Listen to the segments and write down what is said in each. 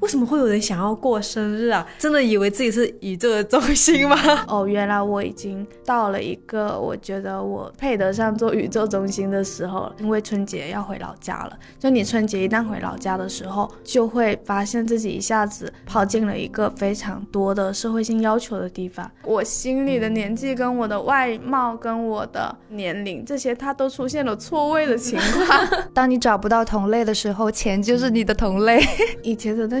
为什么会有人想要过生日啊？真的以为自己是宇宙的中心吗？哦，原来我已经到了一个我觉得我配得上做宇宙中心的时候了。因为春节要回老家了，就你春节一旦回老家的时候，就会发现自己一下子跑进了一个非常多的社会性要求的地方。我心里的年纪跟我的外貌跟我的年龄这些，它都出现了错位的情况。当你找不到同类的时候，钱就是你的同类。以前的那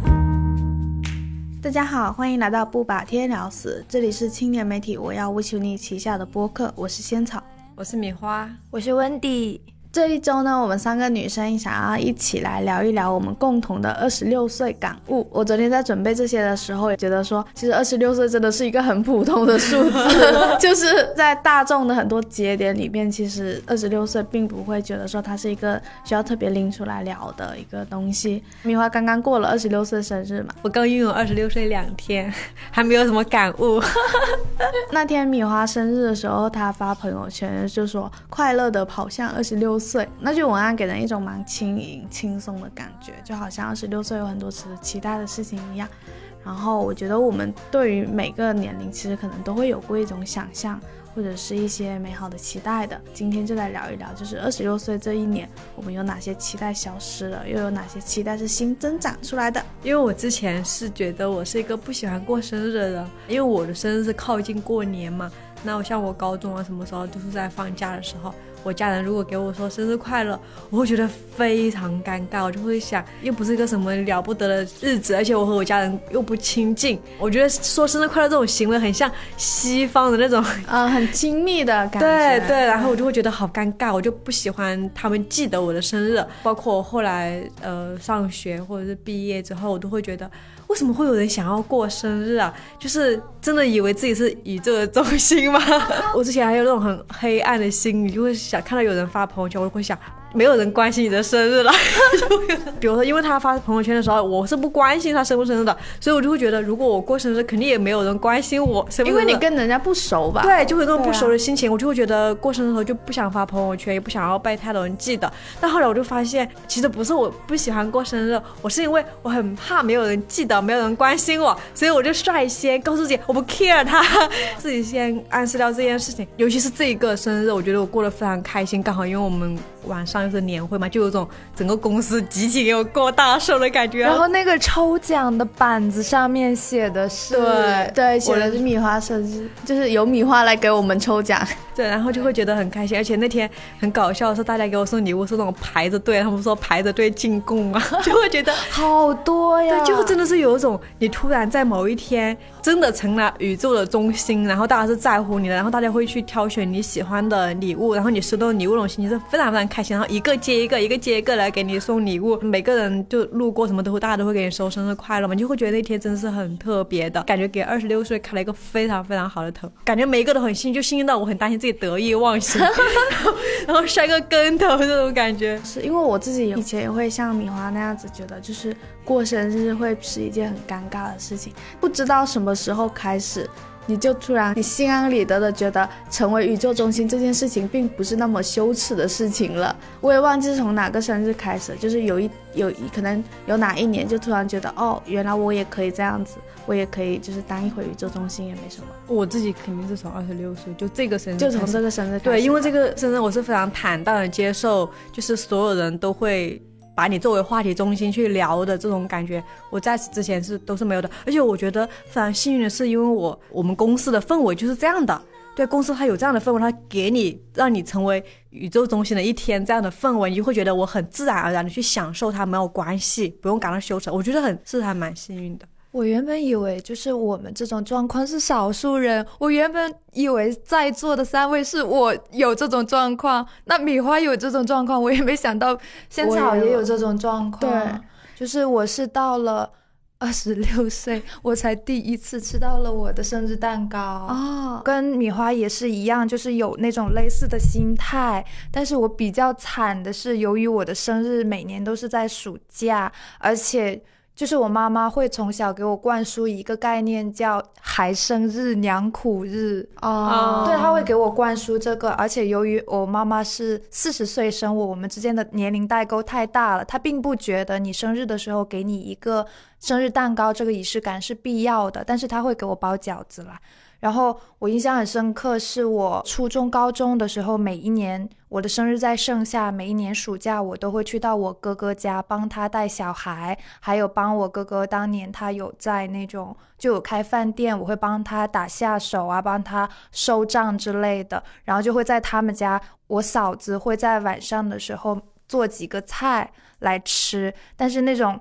大家好，欢迎来到不把天聊死，这里是青年媒体我要无求你旗下的播客，我是仙草，我是米花，我是温迪。这一周呢，我们三个女生想要一起来聊一聊我们共同的二十六岁感悟。我昨天在准备这些的时候，也觉得说，其实二十六岁真的是一个很普通的数字，就是在大众的很多节点里面，其实二十六岁并不会觉得说它是一个需要特别拎出来聊的一个东西。米花刚刚过了二十六岁生日嘛，我刚拥有二十六岁两天，还没有什么感悟。那天米花生日的时候，她发朋友圈就说快乐的跑向二十六。岁，那句文案给人一种蛮轻盈、轻松的感觉，就好像二十六岁有很多值得期待的事情一样。然后我觉得我们对于每个年龄，其实可能都会有过一种想象，或者是一些美好的期待的。今天就来聊一聊，就是二十六岁这一年，我们有哪些期待消失了，又有哪些期待是新增长出来的？因为我之前是觉得我是一个不喜欢过生日的人，因为我的生日是靠近过年嘛。那我像我高中啊，什么时候都是在放假的时候。我家人如果给我说生日快乐，我会觉得非常尴尬，我就会想，又不是一个什么了不得的日子，而且我和我家人又不亲近，我觉得说生日快乐这种行为很像西方的那种，嗯，很亲密的感觉。对对，然后我就会觉得好尴尬，我就不喜欢他们记得我的生日，包括我后来呃上学或者是毕业之后，我都会觉得。为什么会有人想要过生日啊？就是真的以为自己是宇宙的中心吗？我之前还有那种很黑暗的心理，就会想看到有人发朋友圈，我就会想。没有人关心你的生日了，比如说，因为他发朋友圈的时候，我是不关心他生不生日的，所以我就会觉得，如果我过生日，肯定也没有人关心我生因为你跟人家不熟吧？对，就会那种不熟的心情，我就会觉得过生日的时候就不想发朋友圈，也不想要被太多人记得。但后来我就发现，其实不是我不喜欢过生日，我是因为我很怕没有人记得，没有人关心我，所以我就率先告诉自己，我不 care 他，自己先暗示掉这件事情。尤其是这一个生日，我觉得我过得非常开心，刚好因为我们晚上。就是年会嘛，就有种整个公司集体给我过大寿的感觉。然后那个抽奖的板子上面写的是，对对，写的是米花生日，就是由米花来给我们抽奖。对，然后就会觉得很开心。而且那天很搞笑的是，大家给我送礼物是那种排着队，他们说排着队进贡嘛，就会觉得好多呀。对，就真的是有一种你突然在某一天真的成了宇宙的中心，然后大家是在乎你的，然后大家会去挑选你喜欢的礼物，然后你收到礼物那种心情是非常非常开心，然后。一个接一个，一个接一个来给你送礼物，每个人就路过什么都会，大家都会给你说生日快乐嘛，你就会觉得那天真的是很特别的感觉，给二十六岁开了一个非常非常好的头，感觉每一个都很幸运，就幸运到我很担心自己得意忘形，然后摔个跟头这种感觉。是因为我自己以前也会像米花那样子，觉得就是过生日会是一件很尴尬的事情，不知道什么时候开始。你就突然，你心安理得的觉得成为宇宙中心这件事情并不是那么羞耻的事情了。我也忘记是从哪个生日开始，就是有一有一可能有哪一年就突然觉得，哦，原来我也可以这样子，我也可以就是当一回宇宙中心也没什么。我自己肯定是从二十六岁，就这个生日，就从这个生日对，因为这个生日我是非常坦荡的接受，就是所有人都会。把你作为话题中心去聊的这种感觉，我在此之前是都是没有的。而且我觉得非常幸运的是，因为我我们公司的氛围就是这样的，对公司它有这样的氛围，它给你让你成为宇宙中心的一天这样的氛围，你就会觉得我很自然而然的去享受它，没有关系，不用感到羞耻。我觉得很是还蛮幸运的。我原本以为就是我们这种状况是少数人，我原本以为在座的三位是我有这种状况，那米花有这种状况，我也没想到仙草也有这种状况。对，就是我是到了二十六岁，我才第一次吃到了我的生日蛋糕哦，跟米花也是一样，就是有那种类似的心态。但是我比较惨的是，由于我的生日每年都是在暑假，而且。就是我妈妈会从小给我灌输一个概念，叫“孩生日娘苦日”哦，对，她会给我灌输这个。而且由于我妈妈是四十岁生我，我们之间的年龄代沟太大了，她并不觉得你生日的时候给你一个生日蛋糕这个仪式感是必要的，但是她会给我包饺子啦。然后我印象很深刻，是我初中、高中的时候，每一年我的生日在盛夏，每一年暑假我都会去到我哥哥家帮他带小孩，还有帮我哥哥当年他有在那种就有开饭店，我会帮他打下手啊，帮他收账之类的。然后就会在他们家，我嫂子会在晚上的时候做几个菜来吃，但是那种。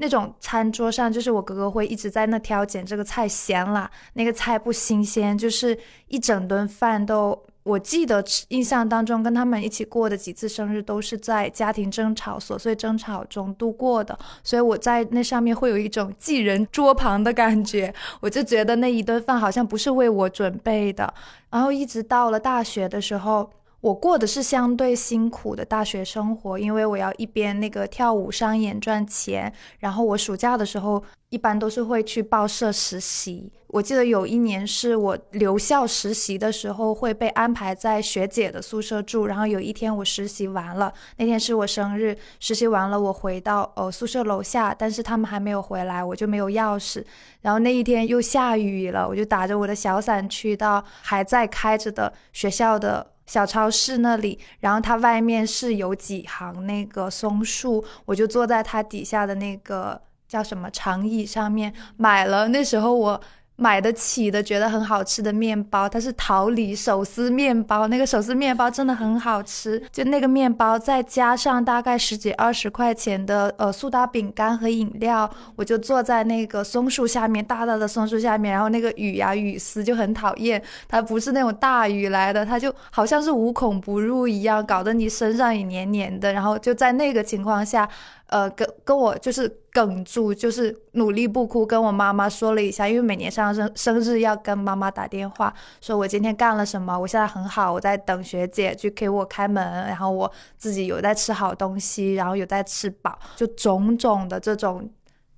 那种餐桌上，就是我哥哥会一直在那挑拣这个菜咸了，那个菜不新鲜，就是一整顿饭都。我记得印象当中跟他们一起过的几次生日，都是在家庭争吵、琐碎争吵中度过的，所以我在那上面会有一种寄人桌旁的感觉。我就觉得那一顿饭好像不是为我准备的。然后一直到了大学的时候。我过的是相对辛苦的大学生活，因为我要一边那个跳舞商演赚钱，然后我暑假的时候一般都是会去报社实习。我记得有一年是我留校实习的时候会被安排在学姐的宿舍住，然后有一天我实习完了，那天是我生日，实习完了我回到呃宿舍楼下，但是他们还没有回来，我就没有钥匙。然后那一天又下雨了，我就打着我的小伞去到还在开着的学校的。小超市那里，然后它外面是有几行那个松树，我就坐在它底下的那个叫什么长椅上面买了。那时候我。买得起的，觉得很好吃的面包，它是桃李手撕面包，那个手撕面包真的很好吃。就那个面包，再加上大概十几二十块钱的呃苏打饼干和饮料，我就坐在那个松树下面，大大的松树下面，然后那个雨呀雨丝就很讨厌，它不是那种大雨来的，它就好像是无孔不入一样，搞得你身上也黏黏的。然后就在那个情况下。呃，跟跟我就是哽住，就是努力不哭，跟我妈妈说了一下，因为每年上生生日要跟妈妈打电话，说我今天干了什么，我现在很好，我在等学姐去给我开门，然后我自己有在吃好东西，然后有在吃饱，就种种的这种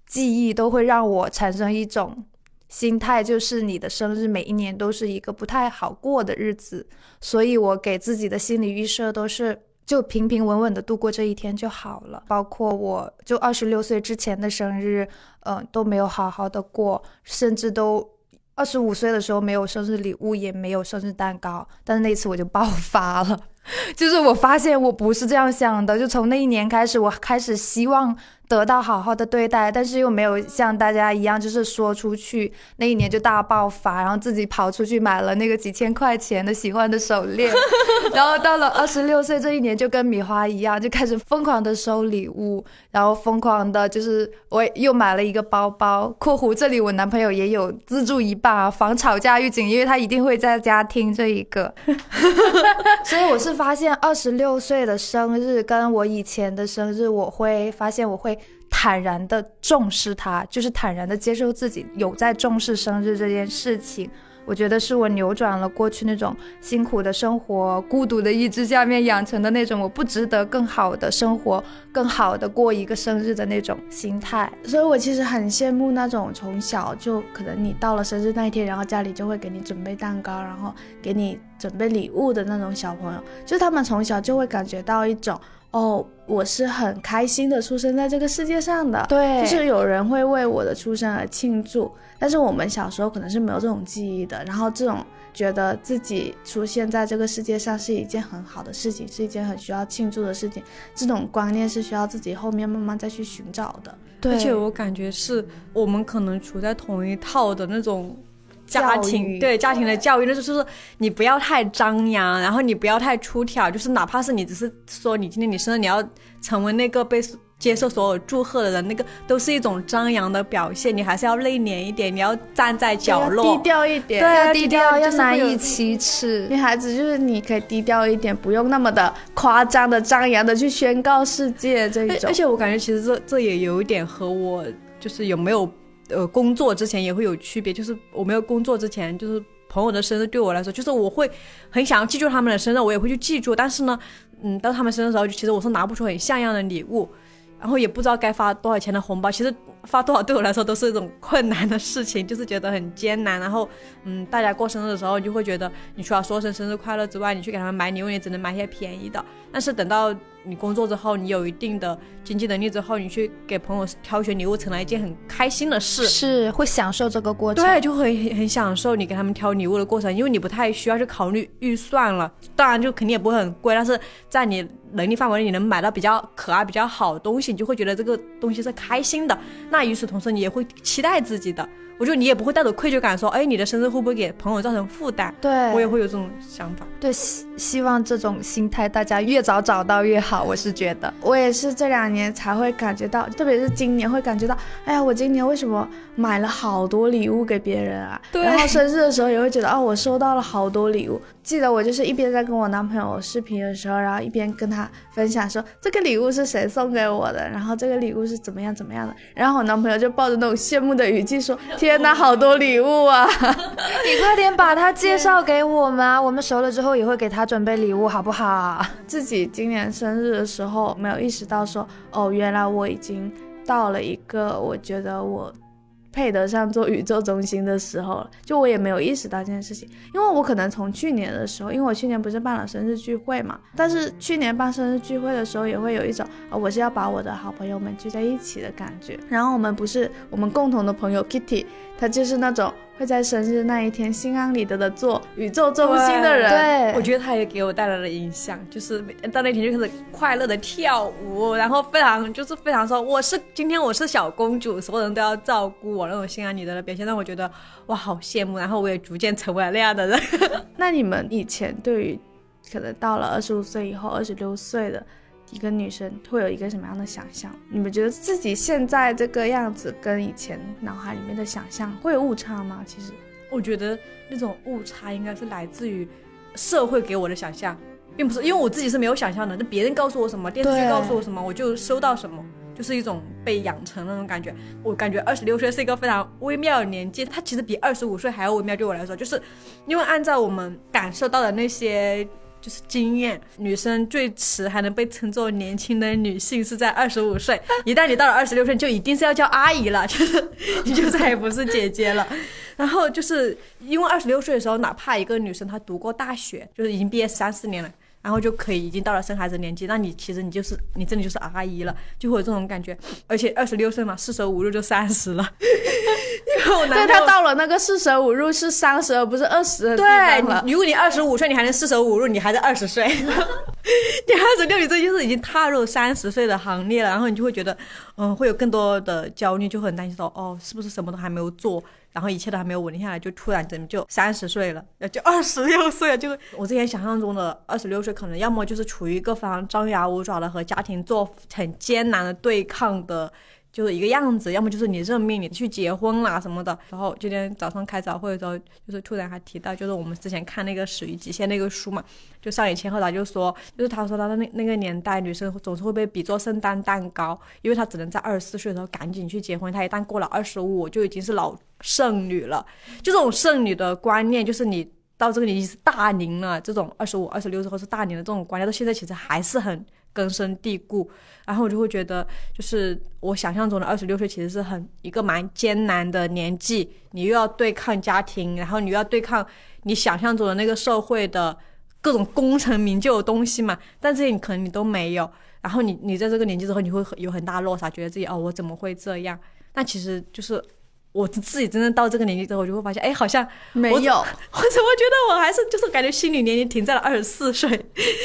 记忆都会让我产生一种心态，就是你的生日每一年都是一个不太好过的日子，所以我给自己的心理预设都是。就平平稳稳的度过这一天就好了。包括我就二十六岁之前的生日，嗯，都没有好好的过，甚至都二十五岁的时候没有生日礼物，也没有生日蛋糕。但是那次我就爆发了，就是我发现我不是这样想的。就从那一年开始，我开始希望。得到好好的对待，但是又没有像大家一样，就是说出去那一年就大爆发，然后自己跑出去买了那个几千块钱的喜欢的手链，然后到了二十六岁这一年就跟米花一样，就开始疯狂的收礼物，然后疯狂的就是我又买了一个包包（括弧这里我男朋友也有资助一半啊，防吵架预警，因为他一定会在家听这一个），所以我是发现二十六岁的生日跟我以前的生日，我会发现我会。坦然的重视它，就是坦然的接受自己有在重视生日这件事情。我觉得是我扭转了过去那种辛苦的生活、孤独的意志下面养成的那种我不值得更好的生活、更好的过一个生日的那种心态。所以我其实很羡慕那种从小就可能你到了生日那一天，然后家里就会给你准备蛋糕，然后给你准备礼物的那种小朋友，就他们从小就会感觉到一种。哦，我是很开心的出生在这个世界上的，对，就是有人会为我的出生而庆祝。但是我们小时候可能是没有这种记忆的，然后这种觉得自己出现在这个世界上是一件很好的事情，是一件很需要庆祝的事情，这种观念是需要自己后面慢慢再去寻找的。对，而且我感觉是我们可能处在同一套的那种。家庭对家庭的教育，那就是说你不要太张扬，然后你不要太出挑，就是哪怕是你只是说你今天你生日，你要成为那个被接受所有祝贺的人，那个都是一种张扬的表现，你还是要内敛一点，你要站在角落，低调一点，对，要低调，要难以启齿。女孩子就是你可以低调一点，不用那么的夸张的张扬的去宣告世界这一种。而且我感觉其实这这也有一点和我就是有没有。呃工作之前也会有区别，就是我没有工作之前，就是朋友的生日对我来说，就是我会很想要记住他们的生日，我也会去记住，但是呢，嗯，到他们生日时候，其实我是拿不出很像样的礼物。然后也不知道该发多少钱的红包，其实发多少对我来说都是一种困难的事情，就是觉得很艰难。然后，嗯，大家过生日的时候，就会觉得你除了说声生日快乐之外，你去给他们买礼物也只能买一些便宜的。但是等到你工作之后，你有一定的经济能力之后，你去给朋友挑选礼物，成了一件很开心的事，是会享受这个过程，对，就会很享受你给他们挑礼物的过程，因为你不太需要去考虑预算了。当然，就肯定也不会很贵，但是在你能力范围内，你能买到比较可爱、比较好的东西，你就会觉得这个东西是开心的。那与此同时，你也会期待自己的。我觉得你也不会带着愧疚感说，哎，你的生日会不会给朋友造成负担？对我也会有这种想法。对，希希望这种心态大家越早找到越好。我是觉得，我也是这两年才会感觉到，特别是今年会感觉到，哎呀，我今年为什么买了好多礼物给别人啊？对。然后生日的时候也会觉得，哦，我收到了好多礼物。记得我就是一边在跟我男朋友视频的时候，然后一边跟他分享说这个礼物是谁送给我的，然后这个礼物是怎么样怎么样的，然后我男朋友就抱着那种羡慕的语气说：“天 哪，好多礼物啊！你快点把他介绍给我们啊，我们熟了之后也会给他准备礼物，好不好？”自己今年生日的时候没有意识到说，哦，原来我已经到了一个我觉得我。配得上做宇宙中心的时候了，就我也没有意识到这件事情，因为我可能从去年的时候，因为我去年不是办了生日聚会嘛，但是去年办生日聚会的时候，也会有一种啊，我是要把我的好朋友们聚在一起的感觉。然后我们不是我们共同的朋友 Kitty，她就是那种。会在生日那一天心安理得的做宇宙中心的人，对我觉得他也给我带来了影响，就是到那天就开始快乐的跳舞，然后非常就是非常说我是今天我是小公主，所有人都要照顾我那种心安理得的表现，让我觉得哇好羡慕，然后我也逐渐成为了那样的人。那你们以前对于可能到了二十五岁以后，二十六岁的？一个女生会有一个什么样的想象？你们觉得自己现在这个样子跟以前脑海里面的想象会有误差吗？其实，我觉得那种误差应该是来自于社会给我的想象，并不是因为我自己是没有想象的。那别人告诉我什么，电视剧告诉我什么，我就收到什么，就是一种被养成那种感觉。我感觉二十六岁是一个非常微妙的年纪，它其实比二十五岁还要微妙。对我来说，就是因为按照我们感受到的那些。就是经验，女生最迟还能被称作年轻的女性是在二十五岁，一旦你到了二十六岁，就一定是要叫阿姨了，就是你就再也不是姐姐了。然后就是因为二十六岁的时候，哪怕一个女生她读过大学，就是已经毕业三四年了。然后就可以已经到了生孩子年纪，那你其实你就是你真的就是阿姨了，就会有这种感觉。而且二十六岁嘛，四舍五入就三十了。对他到了那个四舍五入是三十而不是二十对，如果你二十五岁，你还能四舍五入，你还在二十岁。你二十六，你这就是已经踏入三十岁的行列了。然后你就会觉得，嗯，会有更多的焦虑，就很担心说，哦，是不是什么都还没有做？然后一切都还没有稳定下来，就突然怎么就三十岁了，就二十六岁了。就我之前想象中的二十六岁，可能要么就是处于一个非常张牙舞爪的和家庭做很艰难的对抗的。就是一个样子，要么就是你认命，你去结婚啦什么的。然后今天早上开早会的时候，就是突然还提到，就是我们之前看那个《始于极限》那个书嘛，就上野千鹤他就说，就是他说他的那那个年代，女生总是会被比作圣诞蛋糕，因为她只能在二十四岁的时候赶紧去结婚，她一旦过了二十五，就已经是老剩女了。就这种剩女的观念，就是你到这个年纪是大龄了，这种二十五、二十六之后是大龄的这种观念，到现在其实还是很。根深蒂固，然后我就会觉得，就是我想象中的二十六岁其实是很一个蛮艰难的年纪，你又要对抗家庭，然后你又要对抗你想象中的那个社会的各种功成名就的东西嘛，但这些你可能你都没有，然后你你在这个年纪之后，你会有很大落差，觉得自己哦，我怎么会这样？但其实就是。我自己真正到这个年纪之后，我就会发现，哎，好像没有。我怎么觉得我还是就是感觉心理年龄停在了二十四岁，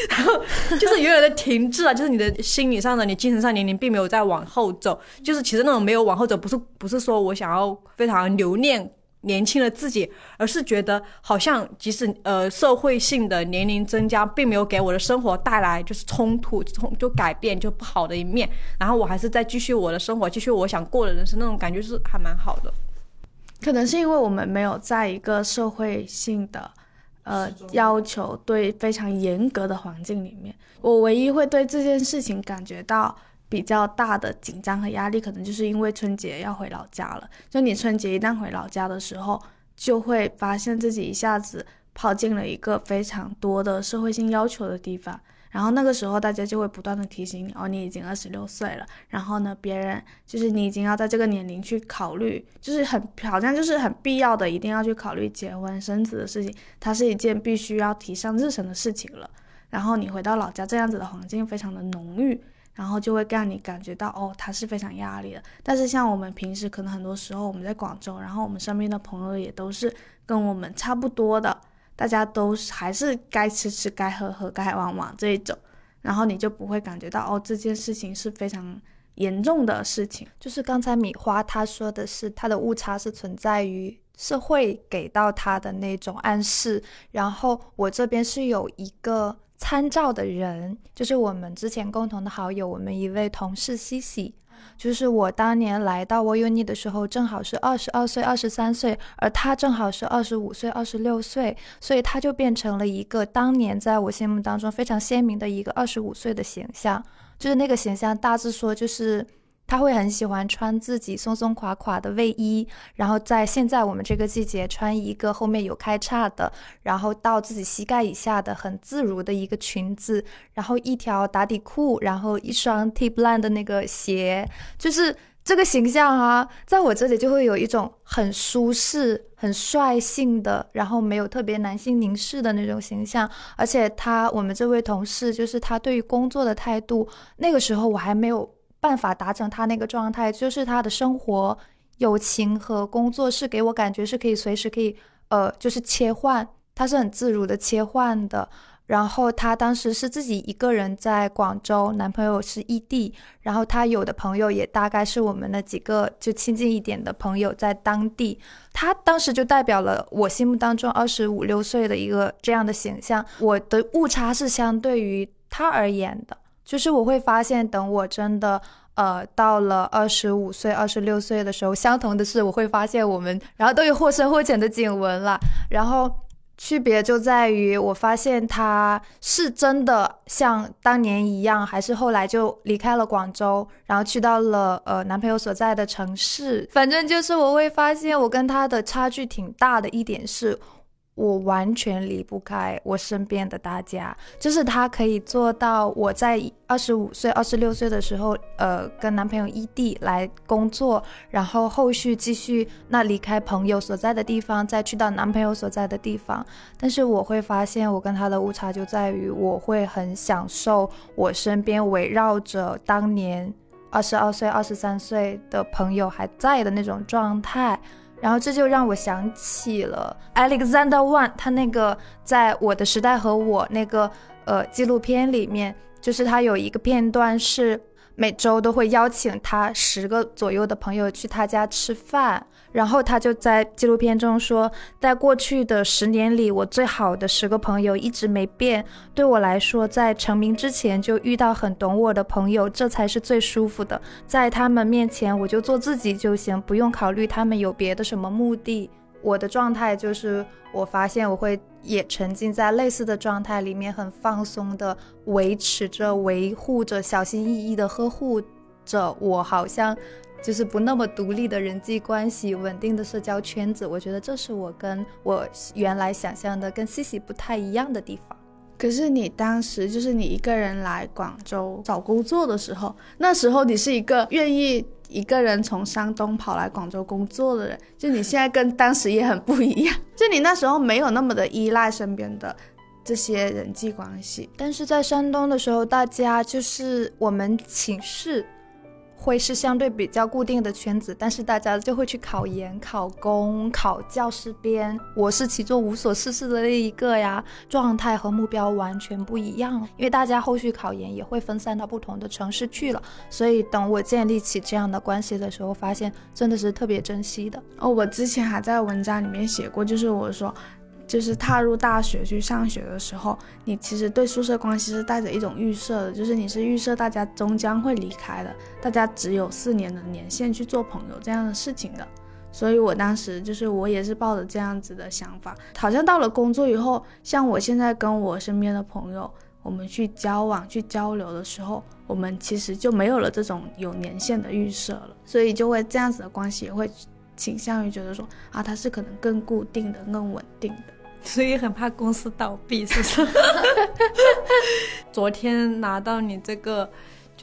然后就是远远的停滞了，就是你的心理上的、你精神上年龄并没有在往后走。就是其实那种没有往后走，不是不是说我想要非常留恋。年轻的自己，而是觉得好像即使呃社会性的年龄增加，并没有给我的生活带来就是冲突、冲就改变就不好的一面，然后我还是在继续我的生活，继续我想过的人生，那种感觉是还蛮好的。可能是因为我们没有在一个社会性的呃要求对非常严格的环境里面，我唯一会对这件事情感觉到比较大的紧张和压力，可能就是因为春节要回老家了。就你春节一旦回老家的时候，就会发现自己一下子跑进了一个非常多的社会性要求的地方。然后那个时候，大家就会不断的提醒你，哦，你已经二十六岁了。然后呢，别人就是你已经要在这个年龄去考虑，就是很好像就是很必要的，一定要去考虑结婚生子的事情，它是一件必须要提上日程的事情了。然后你回到老家，这样子的环境非常的浓郁，然后就会让你感觉到，哦，它是非常压力的。但是像我们平时可能很多时候我们在广州，然后我们身边的朋友也都是跟我们差不多的。大家都还是该吃吃该喝喝该玩玩这一种，然后你就不会感觉到哦这件事情是非常严重的事情。就是刚才米花他说的是他的误差是存在于社会给到他的那种暗示，然后我这边是有一个参照的人，就是我们之前共同的好友，我们一位同事西西。就是我当年来到 w Uni 的时候，正好是二十二岁、二十三岁，而他正好是二十五岁、二十六岁，所以他就变成了一个当年在我心目当中非常鲜明的一个二十五岁的形象。就是那个形象，大致说就是。他会很喜欢穿自己松松垮垮的卫衣，然后在现在我们这个季节穿一个后面有开叉的，然后到自己膝盖以下的很自如的一个裙子，然后一条打底裤，然后一双 Tipline 的那个鞋，就是这个形象啊，在我这里就会有一种很舒适、很率性的，然后没有特别男性凝视的那种形象。而且他，我们这位同事，就是他对于工作的态度，那个时候我还没有。办法达成他那个状态，就是他的生活、友情和工作是给我感觉是可以随时可以，呃，就是切换，他是很自如的切换的。然后他当时是自己一个人在广州，男朋友是异地，然后他有的朋友也大概是我们的几个就亲近一点的朋友在当地。他当时就代表了我心目当中二十五六岁的一个这样的形象。我的误差是相对于他而言的。就是我会发现，等我真的呃到了二十五岁、二十六岁的时候，相同的是，我会发现我们然后都有或深或浅的颈纹了。然后区别就在于，我发现他是真的像当年一样，还是后来就离开了广州，然后去到了呃男朋友所在的城市。反正就是我会发现，我跟他的差距挺大的一点是。我完全离不开我身边的大家，就是他可以做到我在二十五岁、二十六岁的时候，呃，跟男朋友异地来工作，然后后续继续那离开朋友所在的地方，再去到男朋友所在的地方。但是我会发现，我跟他的误差就在于，我会很享受我身边围绕着当年二十二岁、二十三岁的朋友还在的那种状态。然后这就让我想起了 Alexander One，他那个在我的时代和我那个呃纪录片里面，就是他有一个片段是。每周都会邀请他十个左右的朋友去他家吃饭，然后他就在纪录片中说，在过去的十年里，我最好的十个朋友一直没变。对我来说，在成名之前就遇到很懂我的朋友，这才是最舒服的。在他们面前，我就做自己就行，不用考虑他们有别的什么目的。我的状态就是，我发现我会也沉浸在类似的状态里面，很放松的维持着、维护着、小心翼翼的呵护着我，好像就是不那么独立的人际关系、稳定的社交圈子。我觉得这是我跟我原来想象的跟西西不太一样的地方。可是你当时就是你一个人来广州找工作的时候，那时候你是一个愿意。一个人从山东跑来广州工作的人，就你现在跟当时也很不一样。就你那时候没有那么的依赖身边的这些人际关系，但是在山东的时候，大家就是我们寝室。会是相对比较固定的圈子，但是大家就会去考研、考公、考教师编。我是其中无所事事的那一个呀，状态和目标完全不一样。因为大家后续考研也会分散到不同的城市去了，所以等我建立起这样的关系的时候，发现真的是特别珍惜的。哦，我之前还在文章里面写过，就是我说。就是踏入大学去上学的时候，你其实对宿舍关系是带着一种预设的，就是你是预设大家终将会离开的，大家只有四年的年限去做朋友这样的事情的。所以我当时就是我也是抱着这样子的想法，好像到了工作以后，像我现在跟我身边的朋友。我们去交往、去交流的时候，我们其实就没有了这种有年限的预设了，所以就会这样子的关系也会倾向于觉得说啊，它是可能更固定的、更稳定的。所以很怕公司倒闭，是不是？昨天拿到你这个。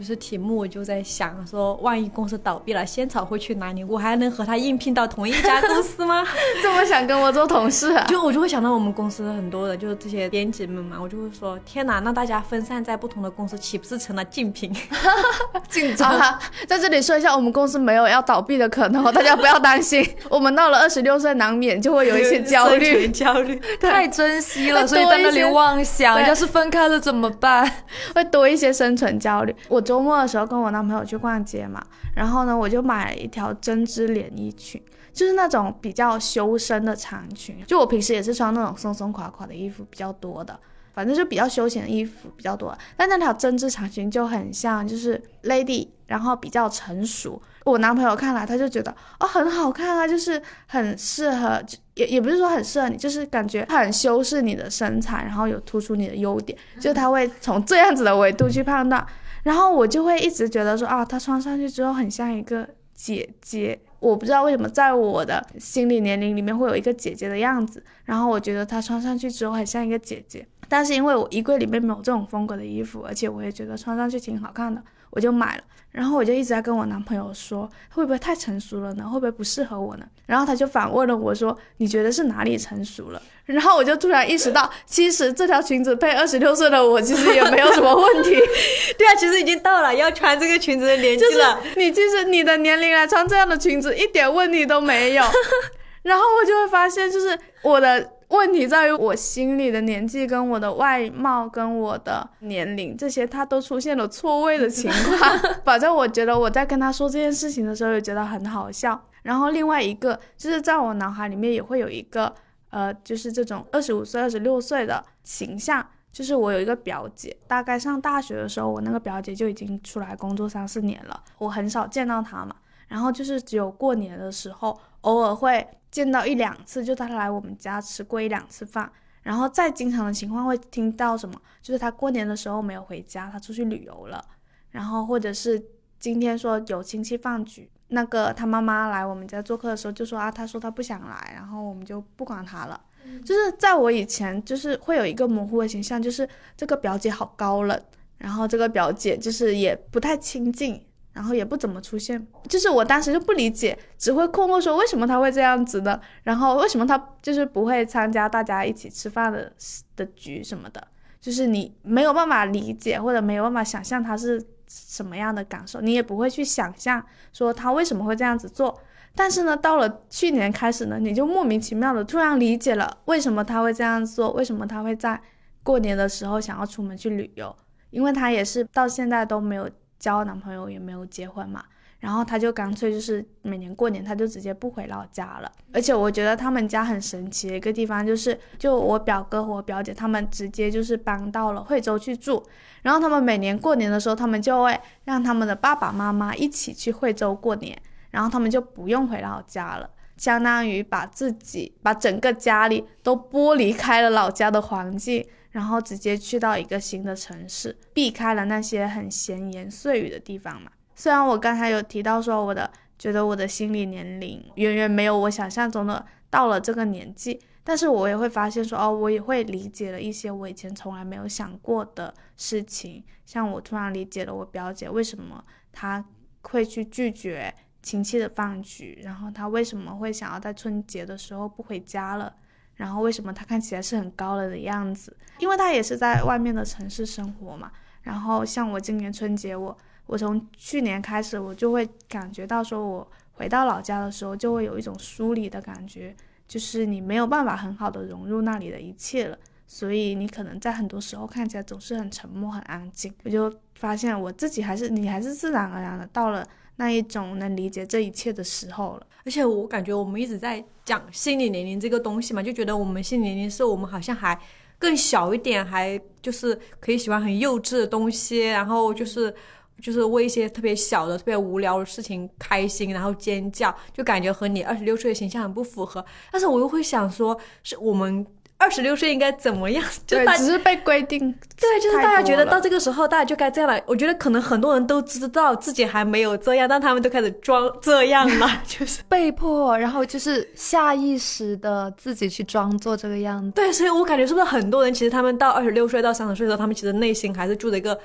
就是题目，我就在想说，万一公司倒闭了，仙草会去哪里？我还能和他应聘到同一家公司吗？这么想跟我做同事？啊？就我就会想到我们公司很多的，就是这些编辑们嘛，我就会说，天哪，那大家分散在不同的公司，岂不是成了竞品？竞争？在这里说一下，我们公司没有要倒闭的可能，大家不要担心。我们到了二十六岁，难免就会有一些焦虑，焦虑，太珍惜了，所以在那里妄想，要是分开了怎么办？会多一些生存焦虑。我。周末的时候跟我男朋友去逛街嘛，然后呢，我就买了一条针织连衣裙，就是那种比较修身的长裙。就我平时也是穿那种松松垮垮的衣服比较多的，反正就比较休闲的衣服比较多。但那条针织长裙就很像，就是 lady，然后比较成熟。我男朋友看来他就觉得哦很好看啊，就是很适合，也也不是说很适合你，就是感觉很修饰你的身材，然后有突出你的优点，就他会从这样子的维度去判断。然后我就会一直觉得说啊，她穿上去之后很像一个姐姐，我不知道为什么在我的心理年龄里面会有一个姐姐的样子。然后我觉得她穿上去之后很像一个姐姐，但是因为我衣柜里面没有这种风格的衣服，而且我也觉得穿上去挺好看的，我就买了。然后我就一直在跟我男朋友说，会不会太成熟了呢？会不会不适合我呢？然后他就反问了我说，你觉得是哪里成熟了？然后我就突然意识到，其实这条裙子配二十六岁的我，其实也没有什么问题。对啊，其实已经到了要穿这个裙子的年纪了。你其实你的年龄来穿这样的裙子一点问题都没有。然后我就会发现，就是我的。问题在于我心里的年纪跟我的外貌跟我的年龄这些，他都出现了错位的情况。反正我觉得我在跟他说这件事情的时候，也觉得很好笑。然后另外一个就是在我脑海里面也会有一个，呃，就是这种二十五岁、二十六岁的形象。就是我有一个表姐，大概上大学的时候，我那个表姐就已经出来工作三四年了。我很少见到她嘛，然后就是只有过年的时候，偶尔会。见到一两次，就他来我们家吃过一两次饭，然后再经常的情况会听到什么，就是他过年的时候没有回家，他出去旅游了，然后或者是今天说有亲戚饭局，那个他妈妈来我们家做客的时候就说啊，他说他不想来，然后我们就不管他了。就是在我以前，就是会有一个模糊的形象，就是这个表姐好高冷，然后这个表姐就是也不太亲近。然后也不怎么出现，就是我当时就不理解，只会困惑说为什么他会这样子呢？然后为什么他就是不会参加大家一起吃饭的的局什么的？就是你没有办法理解或者没有办法想象他是什么样的感受，你也不会去想象说他为什么会这样子做。但是呢，到了去年开始呢，你就莫名其妙的突然理解了为什么他会这样做，为什么他会在过年的时候想要出门去旅游，因为他也是到现在都没有。交男朋友也没有结婚嘛，然后他就干脆就是每年过年他就直接不回老家了。而且我觉得他们家很神奇的一个地方就是，就我表哥和我表姐他们直接就是搬到了惠州去住，然后他们每年过年的时候，他们就会让他们的爸爸妈妈一起去惠州过年，然后他们就不用回老家了，相当于把自己把整个家里都剥离开了老家的环境。然后直接去到一个新的城市，避开了那些很闲言碎语的地方嘛。虽然我刚才有提到说我的觉得我的心理年龄远远没有我想象中的到了这个年纪，但是我也会发现说哦，我也会理解了一些我以前从来没有想过的事情。像我突然理解了我表姐为什么她会去拒绝亲戚的饭局，然后她为什么会想要在春节的时候不回家了。然后为什么他看起来是很高冷的样子？因为他也是在外面的城市生活嘛。然后像我今年春节，我我从去年开始，我就会感觉到说，我回到老家的时候，就会有一种疏离的感觉，就是你没有办法很好的融入那里的一切了。所以你可能在很多时候看起来总是很沉默、很安静。我就发现我自己还是你还是自然而然的到了。那一种能理解这一切的时候了，而且我感觉我们一直在讲心理年龄这个东西嘛，就觉得我们心理年龄是我们好像还更小一点，还就是可以喜欢很幼稚的东西，然后就是就是为一些特别小的、特别无聊的事情开心，然后尖叫，就感觉和你二十六岁的形象很不符合。但是我又会想说，是我们。二十六岁应该怎么样？就只是被规定。对，就是大家觉得到这个时候，大家就该这样了。我觉得可能很多人都知道自己还没有这样，但他们都开始装这样了，就是被迫，然后就是下意识的自己去装作这个样子。对，所以我感觉是不是很多人其实他们到二十六岁到三十岁的时候，他们其实内心还是住着一个可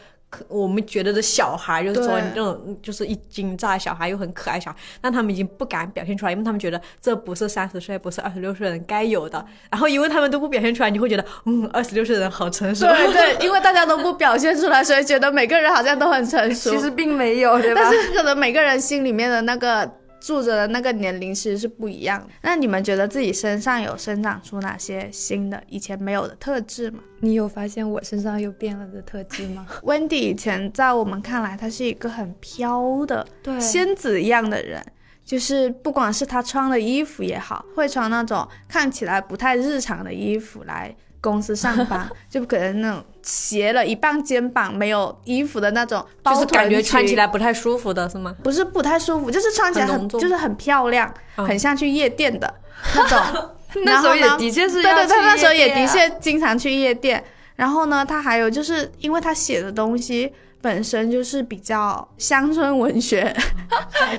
我们觉得的小孩，就是说对那种就是一惊炸的小孩又很可爱小孩，但他们已经不敢表现出来，因为他们觉得这不是三十岁，不是二十六岁的人该有的。然后因为他们都不表现出来，你会觉得嗯，二十六岁的人好成熟。对对，因为大家都不表现出来，所以觉得每个人好像都很成熟。其实并没有，对吧但？是可能每个人心里面的那个住着的那个年龄其实是不一样的。那你们觉得自己身上有生长出哪些新的以前没有的特质吗你有发现我身上有变了的特质吗？？Wendy 以前在我们看来，她是一个很飘的对仙子一样的人。就是不管是她穿的衣服也好，会穿那种看起来不太日常的衣服来公司上班，就可能那种斜了一半肩膀没有衣服的那种包就是感觉穿起来不太舒服的是吗？不是不太舒服，就是穿起来很很就是很漂亮，嗯很像去夜店的那种。那时候也的确是对对，他那时候也的确经常去夜店。然后呢，他还有就是因为他写的东西本身就是比较乡村文学、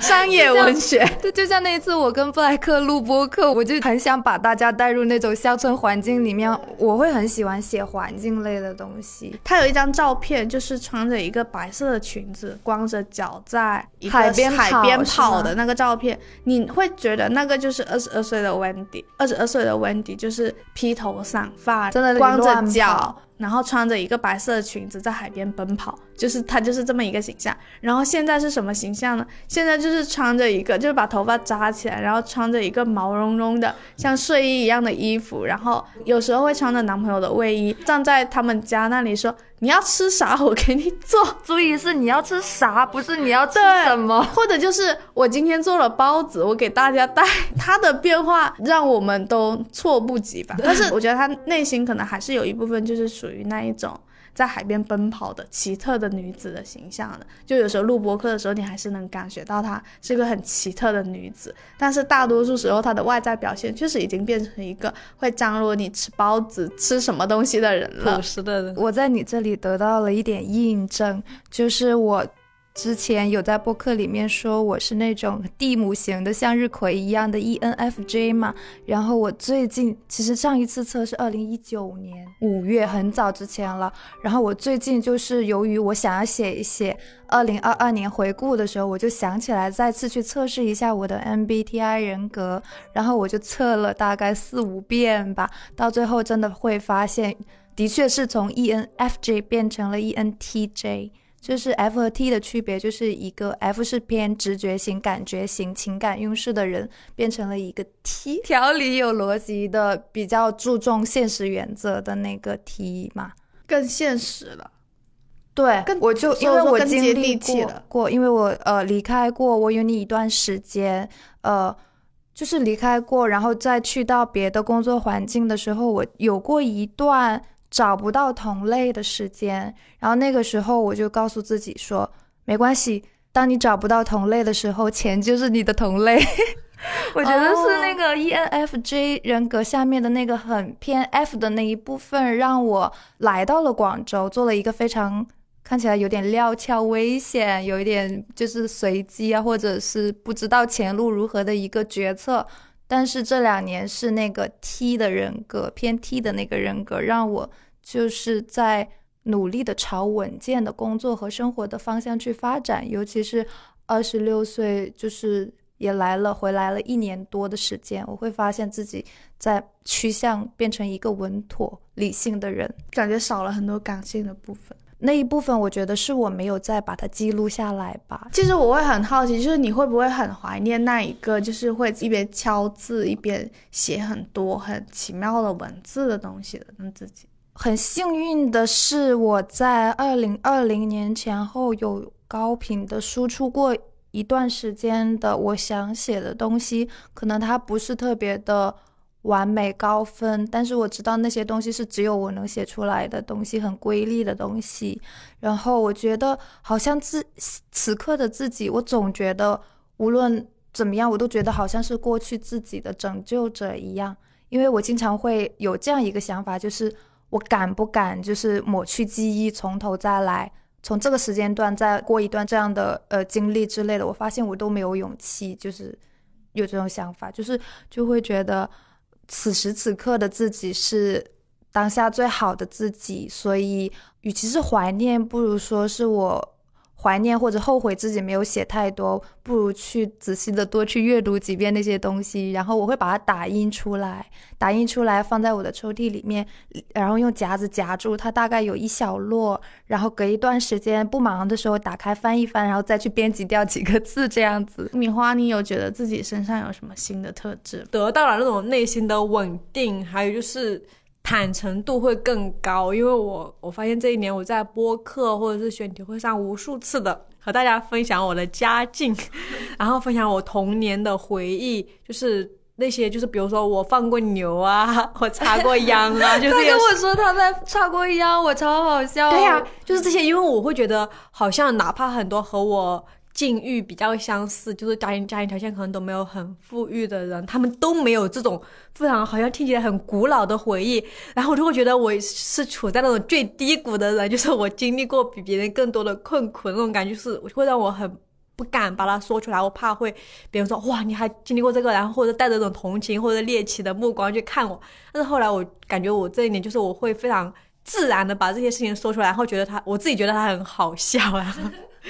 商业文学，对，就像那一次我跟布莱克录播课，我就很想把大家带入那种乡村环境里面。我会很喜欢写环境类的东西。他有一张照片，就是穿着一个白色的裙子，光着脚在海边海边跑的那个照片，你会觉得那个就是二十二岁的 Wendy。二十二岁的 Wendy 就是披头散发，真的光着脚跑，然后穿着一个白色的裙子在海边奔跑，就是他就是这么一个形象。然后现在是什么形象呢？现在就是穿着一个，就是把头发扎起来，然后穿着一个毛茸茸的像睡衣一样的衣服，然后有时候会穿着男朋友的卫衣，站在他们家那里说：“你要吃啥，我给你做。”注意是你要吃啥，不是你要吃什么。或者就是我今天做了包子，我给大家带，他的变化让我们都措不及吧。但是我觉得他内心可能还是有一部分就是属于那一种在海边奔跑的奇特的女子的形象的。就有时候录播课的时候，你还是能感觉到她是个很奇特的女子，但是大多数时候她的外在表现确实已经变成一个会张罗你吃包子、吃什么东西的人了朴。实的人。我在你这里得到了一点印证，就是我之前有在播客里面说我是那种地母型的向日葵一样的 ENFJ 嘛，然后我最近其实上一次测是二零一九年五月，很早之前了。然后我最近就是由于我想要写一写二零二二年回顾的时候，我就想起来再次去测试一下我的 MBTI 人格，然后我就测了大概四五遍吧，到最后真的会发现。的确是从 ENFJ 变成了 ENTJ，就是 F 和 T 的区别，就是一个 F 是偏直觉型、感觉型、情感用事的人，变成了一个 T，条理有逻辑的，比较注重现实原则的那个 T 嘛。更现实了，对，更我就因为我经历过过，因为我呃离开过我有你一段时间，呃，就是离开过，然后再去到别的工作环境的时候，我有过一段找不到同类的时间，然后那个时候我就告诉自己说，没关系，当你找不到同类的时候，钱就是你的同类。我觉得是那个 E ENFJ 人格下面的那个很偏 F 的那一部分，让我来到了广州，做了一个非常看起来有点料峭、危险，有一点就是随机啊，或者是不知道前路如何的一个决策。但是这两年是那个 T 的人格，偏 T 的那个人格，让我就是在努力的朝稳健的工作和生活的方向去发展，尤其是二十六岁，就是也来了回来了一年多的时间，我会发现自己在趋向变成一个稳妥理性的人。感觉少了很多感性的部分。那一部分，我觉得是我没有再把它记录下来吧。其实我会很好奇，就是你会不会很怀念那一个，就是会一边敲字一边写很多很奇妙的文字的东西的那自己？很幸运的是，我在二零二零年前后有高频的输出过一段时间的我想写的东西，可能它不是特别的完美高分，但是我知道那些东西是只有我能写出来的东西，很瑰丽的东西。然后我觉得好像自此刻的自己，我总觉得无论怎么样，我都觉得好像是过去自己的拯救者一样。因为我经常会有这样一个想法，就是我敢不敢就是抹去记忆，从头再来，从这个时间段再过一段这样的呃经历之类的，我发现我都没有勇气，就是有这种想法，就是就会觉得此时此刻的自己是当下最好的自己，所以与其是怀念，不如说是我。怀念或者后悔自己没有写太多，不如去仔细的多去阅读几遍那些东西，然后我会把它打印出来，打印出来放在我的抽屉里面，然后用夹子夹住它，大概有一小摞，然后隔一段时间不忙的时候打开翻一翻，然后再去编辑掉几个字这样子。米花，你有觉得自己身上有什么新的特质？得到了那种内心的稳定，还有就是。坦诚度会更高，因为我我发现这一年我在播客或者是选题会上无数次的和大家分享我的家境，然后分享我童年的回忆，就是那些就是比如说我放过牛啊，我插过秧啊，就是跟我说他在插过秧，我超好笑。对呀，就是这些，因为我会觉得好像哪怕很多和我。境遇比较相似，就是家庭家庭条件可能都没有很富裕的人，他们都没有这种非常好像听起来很古老的回忆，然后我就会觉得我是处在那种最低谷的人，就是我经历过比别人更多的困苦那种感觉，是会让我很不敢把它说出来，我怕会别人说哇你还经历过这个，然后或者带着一种同情或者猎奇的目光去看我，但是后来我感觉我这一年就是我会非常自然的把这些事情说出来，然后觉得他我自己觉得他很好笑啊。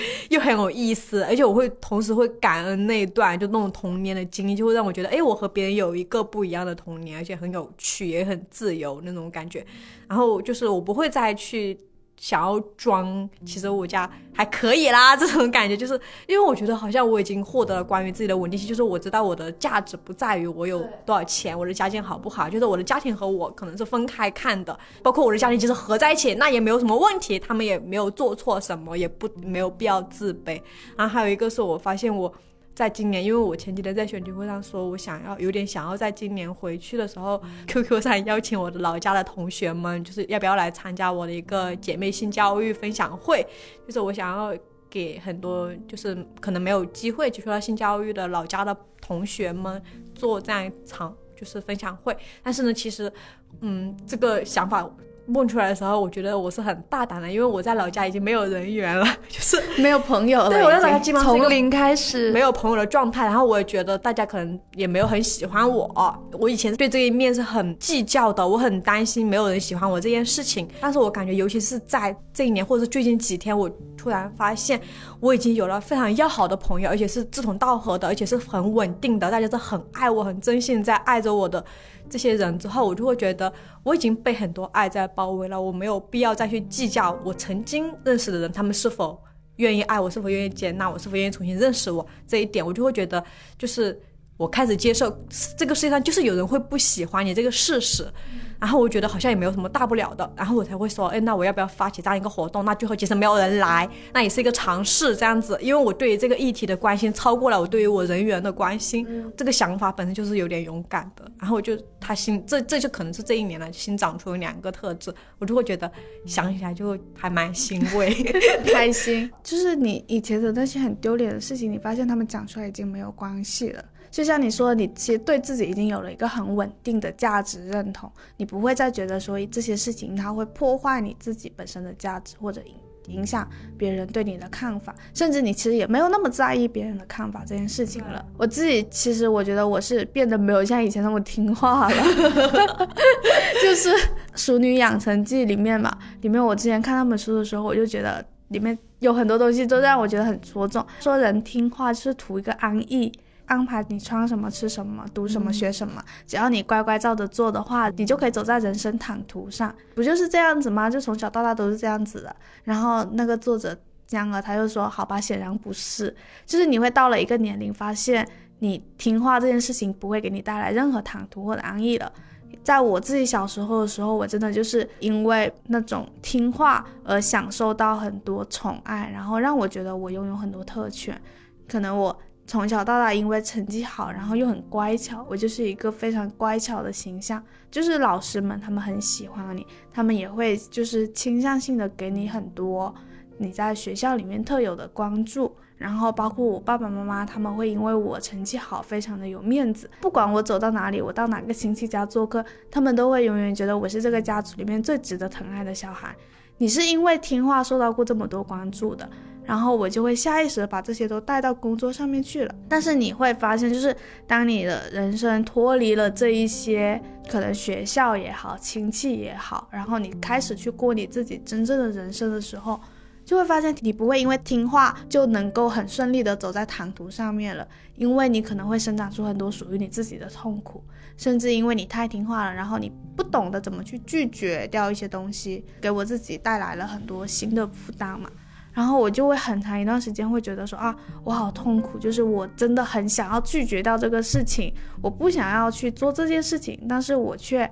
又很有意思，而且我会同时会感恩那一段就那种童年的经历，就会让我觉得，哎，我和别人有一个不一样的童年，而且很有趣，也很自由那种感觉。然后就是我不会再去。想要装，其实我家还可以啦，这种感觉就是因为我觉得好像我已经获得了关于自己的稳定性，就是我知道我的价值不在于我有多少钱，我的家境好不好，就是我的家庭和我可能是分开看的，包括我的家庭其实合在一起，那也没有什么问题，他们也没有做错什么，也不没有必要自卑。然后还有一个是我发现我。在今年，因为我前几天在选题会上说，我想要有点想要在今年回去的时候，QQ 上邀请我的老家的同学们，就是要不要来参加我的一个姐妹性教育分享会，就是我想要给很多就是可能没有机会接触到性教育的老家的同学们做这样一场就是分享会，但是呢，其实，嗯，这个想法。蹦出来的时候，我觉得我是很大胆的，因为我在老家已经没有人缘了，就是没有朋友了。对，我在老家基本上从零开始，没有朋友的状态。然后我也觉得大家可能也没有很喜欢我。我以前对这一面是很计较的，我很担心没有人喜欢我这件事情。但是我感觉，尤其是在这一年，或者是最近几天，我突然发现我已经有了非常要好的朋友，而且是志同道合的，而且是很稳定的，大家是很爱我、很真心在爱着我的。这些人之后，我就会觉得我已经被很多爱在包围了，我没有必要再去计较我曾经认识的人，他们是否愿意爱我，是否愿意接纳我，是否愿意重新认识我这一点，我就会觉得，就是我开始接受这个世界上就是有人会不喜欢你这个事实。然后我觉得好像也没有什么大不了的，然后我才会说，哎，那我要不要发起这样一个活动？那最后其实没有人来，那也是一个尝试这样子。因为我对于这个议题的关心超过了我对于我人员的关心，这个想法本身就是有点勇敢的。然后我就他新这这就可能是这一年来新长出了两个特质，我就会觉得想起来就还蛮欣慰、开心。就是你以前的那些很丢脸的事情，你发现他们讲出来已经没有关系了。就像你说，你其实对自己已经有了一个很稳定的价值认同，你不会再觉得说这些事情它会破坏你自己本身的价值，或者影影响别人对你的看法，甚至你其实也没有那么在意别人的看法这件事情了。我自己其实我觉得我是变得没有像以前那么听话了，就是《熟女养成记》里面嘛，里面我之前看那本书的时候，我就觉得里面有很多东西都让我觉得很戳中，说人听话就是图一个安逸。安排你穿什么、吃什么、读什么、学什么，只要你乖乖照着做的话，你就可以走在人生坦途上，不就是这样子吗？就从小到大都是这样子的。然后那个作者江儿他就说：“好吧，显然不是，就是你会到了一个年龄，发现你听话这件事情不会给你带来任何坦途或者安逸了。”在我自己小时候的时候，我真的就是因为那种听话而享受到很多宠爱，然后让我觉得我拥有很多特权，可能我。从小到大，因为成绩好，然后又很乖巧，我就是一个非常乖巧的形象。就是老师们他们很喜欢你，他们也会就是倾向性的给你很多你在学校里面特有的关注。然后包括我爸爸妈妈，他们会因为我成绩好，非常的有面子。不管我走到哪里，我到哪个亲戚家做客，他们都会永远觉得我是这个家族里面最值得疼爱的小孩。你是因为听话受到过这么多关注的，然后我就会下意识的把这些都带到工作上面去了。但是你会发现，就是当你的人生脱离了这一些可能学校也好，亲戚也好，然后你开始去过你自己真正的人生的时候。就会发现你不会因为听话就能够很顺利的走在坦途上面了，因为你可能会生长出很多属于你自己的痛苦，甚至因为你太听话了，然后你不懂得怎么去拒绝掉一些东西，给我自己带来了很多新的负担嘛。然后我就会很长一段时间会觉得说啊，我好痛苦，就是我真的很想要拒绝掉这个事情，我不想要去做这件事情，但是我却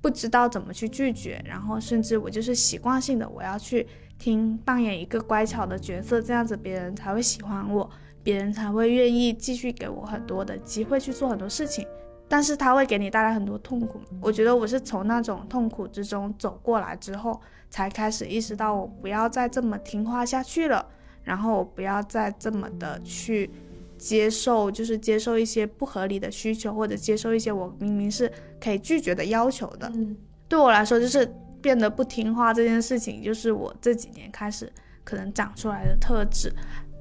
不知道怎么去拒绝，然后甚至我就是习惯性的我要去。听扮演一个乖巧的角色，这样子别人才会喜欢我，别人才会愿意继续给我很多的机会去做很多事情。但是他会给你带来很多痛苦。我觉得我是从那种痛苦之中走过来之后，才开始意识到我不要再这么听话下去了，然后我不要再这么的去接受，就是接受一些不合理的需求，或者接受一些我明明是可以拒绝的要求的。嗯，对我来说就是。变得不听话这件事情，就是我这几年开始可能长出来的特质。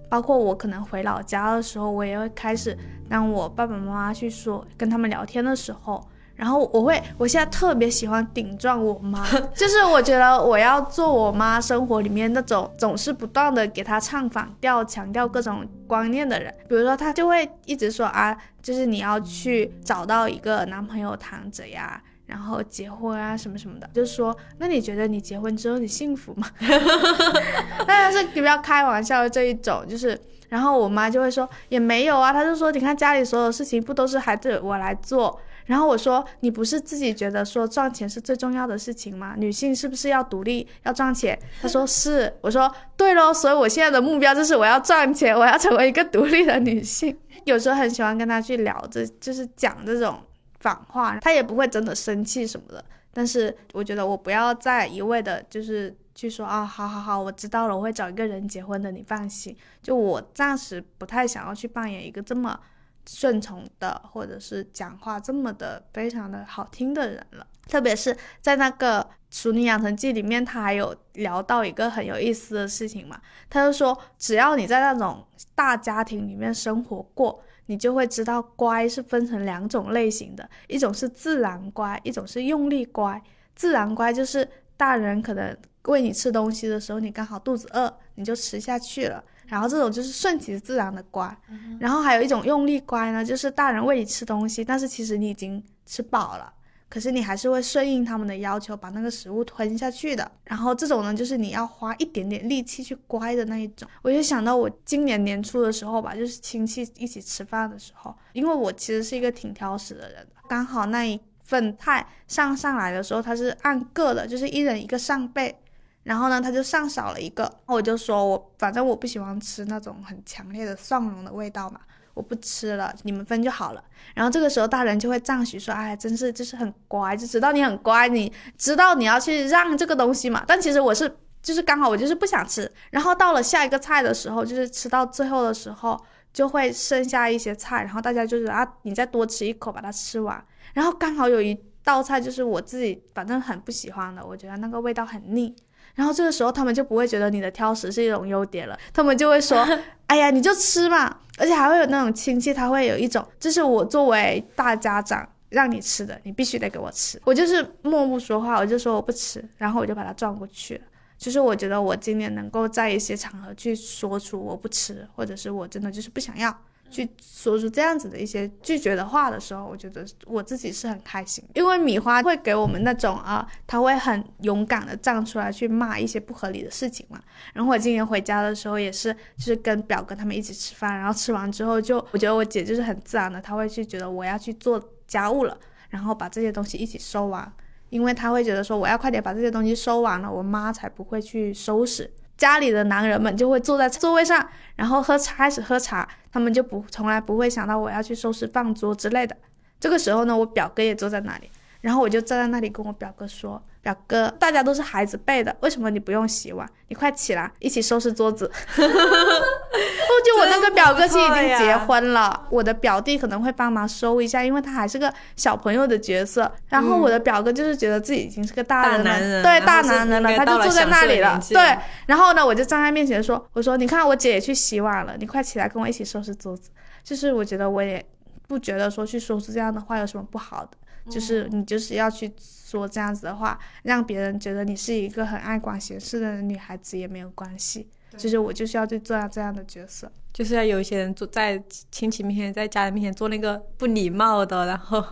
包括我可能回老家的时候，我也会开始让我爸爸妈妈去说跟他们聊天的时候，然后我会，我现在特别喜欢顶撞我妈，就是我觉得我要做我妈生活里面那种总是不断的给她唱反调、强调各种观念的人。比如说，她就会一直说啊，就是你要去找到一个男朋友躺着呀。然后结婚啊什么什么的，就是说，那你觉得你结婚之后你幸福吗？当然是你不要开玩笑的这一种，就是，然后我妈就会说也没有啊，她就说你看家里所有事情不都是还得我来做？然后我说你不是自己觉得说赚钱是最重要的事情吗？女性是不是要独立要赚钱？她说是，我说对喽，所以我现在的目标就是我要赚钱，我要成为一个独立的女性。有时候很喜欢跟她去聊这，就是讲这种。反话，他也不会真的生气什么的。但是我觉得我不要再一味的，就是去说啊，好好好，我知道了，我会找一个人结婚的，你放心。就我暂时不太想要去扮演一个这么顺从的，或者是讲话这么的非常的好听的人了。特别是在那个《熟女养成记》里面，他还有聊到一个很有意思的事情嘛。他就说，只要你在那种大家庭里面生活过。你就会知道，乖是分成两种类型的，一种是自然乖，一种是用力乖。自然乖就是大人可能喂你吃东西的时候，你刚好肚子饿，你就吃下去了，然后这种就是顺其自然的乖。然后还有一种用力乖呢，就是大人喂你吃东西，但是其实你已经吃饱了。可是你还是会顺应他们的要求，把那个食物吞下去的。然后这种呢，就是你要花一点点力气去乖的那一种。我就想到我今年年初的时候吧，就是亲戚一起吃饭的时候，因为我其实是一个挺挑食的人，刚好那一份菜上上来的时候，它是按个的，就是一人一个上辈。然后呢，他就上少了一个，我就说我反正我不喜欢吃那种很强烈的蒜蓉的味道嘛。我不吃了，你们分就好了。然后这个时候大人就会赞许说：“哎，真是就是很乖，就知道你很乖，你知道你要去让这个东西嘛。”但其实我是就是刚好我就是不想吃。然后到了下一个菜的时候，就是吃到最后的时候，就会剩下一些菜，然后大家就是啊，你再多吃一口把它吃完。然后刚好有一道菜就是我自己反正很不喜欢的，我觉得那个味道很腻。然后这个时候他们就不会觉得你的挑食是一种优点了，他们就会说：“哎呀，你就吃嘛。”而且还会有那种亲戚，他会有一种，这是我作为大家长让你吃的，你必须得给我吃。我就是默不说话，我就说我不吃，然后我就把它转过去了。就是我觉得我今年能够在一些场合去说出我不吃，或者是我真的就是不想要。去说出这样子的一些拒绝的话的时候，我觉得我自己是很开心，因为米花会给我们那种啊，他会很勇敢的站出来去骂一些不合理的事情嘛。然后我今年回家的时候也是，就是跟表哥他们一起吃饭，然后吃完之后就，我觉得我姐就是很自然的，她会去觉得我要去做家务了，然后把这些东西一起收完，因为她会觉得说我要快点把这些东西收完了，我妈才不会去收拾。家里的男人们就会坐在座位上，然后喝茶，开始喝茶。他们就不从来不会想到我要去收拾饭桌之类的。这个时候呢，我表哥也坐在那里，然后我就站在那里跟我表哥说：“表哥，大家都是孩子辈的，为什么你不用洗碗？你快起来，一起收拾桌子。哦就我那个表哥其实已经结婚了，我的表弟可能会帮忙收一下，因为他还是个小朋友的角色。然后我的表哥就是觉得自己已经是个大人了，对大男人了，他就坐在那里了。对，然后呢，我就站在面前说：“我说你看我姐也去洗碗了，你快起来跟我一起收拾桌子。”就是我觉得我也不觉得说去收拾这样的话有什么不好的，就是你就是要去说这样子的话，让别人觉得你是一个很爱管闲事的女孩子也没有关系。就是我就是要去做这样的角色，就是要有一些人做在亲戚面前，在家人面前做那个不礼貌的，然后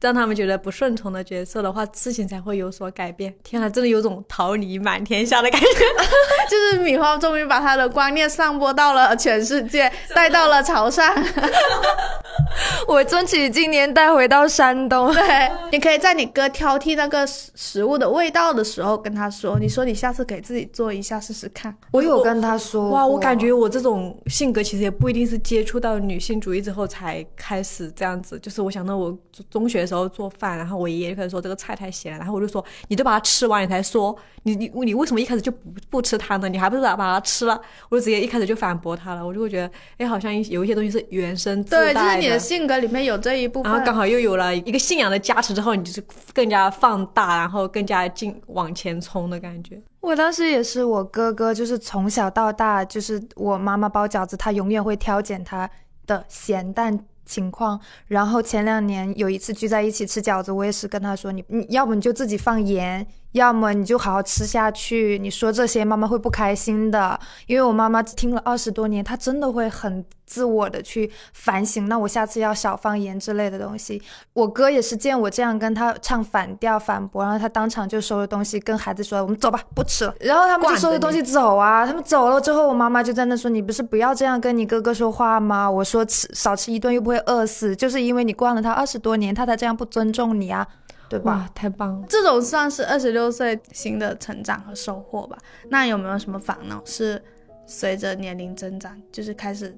让他们觉得不顺从的角色的话，事情才会有所改变。天啊，真的有种桃李满天下的感觉。就是米花终于把他的观念散播到了全世界，带到了潮汕。我争取今年带回到山东。对，你可以在你哥挑剔那个食食物的味道的时候跟他说：“你说你下次给自己做一下试试看。”我有跟他说。哇，我感觉我这种性格其实也不一定是接触到女性主义之后才开始这样子。就是我想到我中学的时候做饭，然后我爷爷就开始说这个菜太咸了，然后我就说：“你都把它吃完，你才说你你你为什么一开始就不不吃它呢？你还不是把把它吃了？”我就直接一开始就反驳他了。我就会觉得，哎，好像有一些东西是原生自带的。对，就是你的性格里面有这一部分。然后刚好又有了一个信仰的加持之后，你就是更加放大，然后更加进往前冲的感觉。我当时也是，我哥哥就是从小到大，就是我妈妈包饺子，他永远会挑拣他的咸淡情况。然后前两年有一次聚在一起吃饺子，我也是跟他说，你你要不你就自己放盐。要么你就好好吃下去，你说这些妈妈会不开心的。因为我妈妈听了二十多年，她真的会很自我的去反省。那我下次要少放盐之类的东西。我哥也是见我这样跟他唱反调反驳，然后他当场就收了东西，跟孩子说：“我们走吧，不吃了。”然后他们就收了东西走啊。他们走了之后，我妈妈就在那说：“你不是不要这样跟你哥哥说话吗？我说吃少吃一顿又不会饿死，就是因为你惯了他二十多年，他才这样不尊重你啊。”对吧？太棒了！这种算是二十六岁新的成长和收获吧。那有没有什么烦恼是随着年龄增长就是开始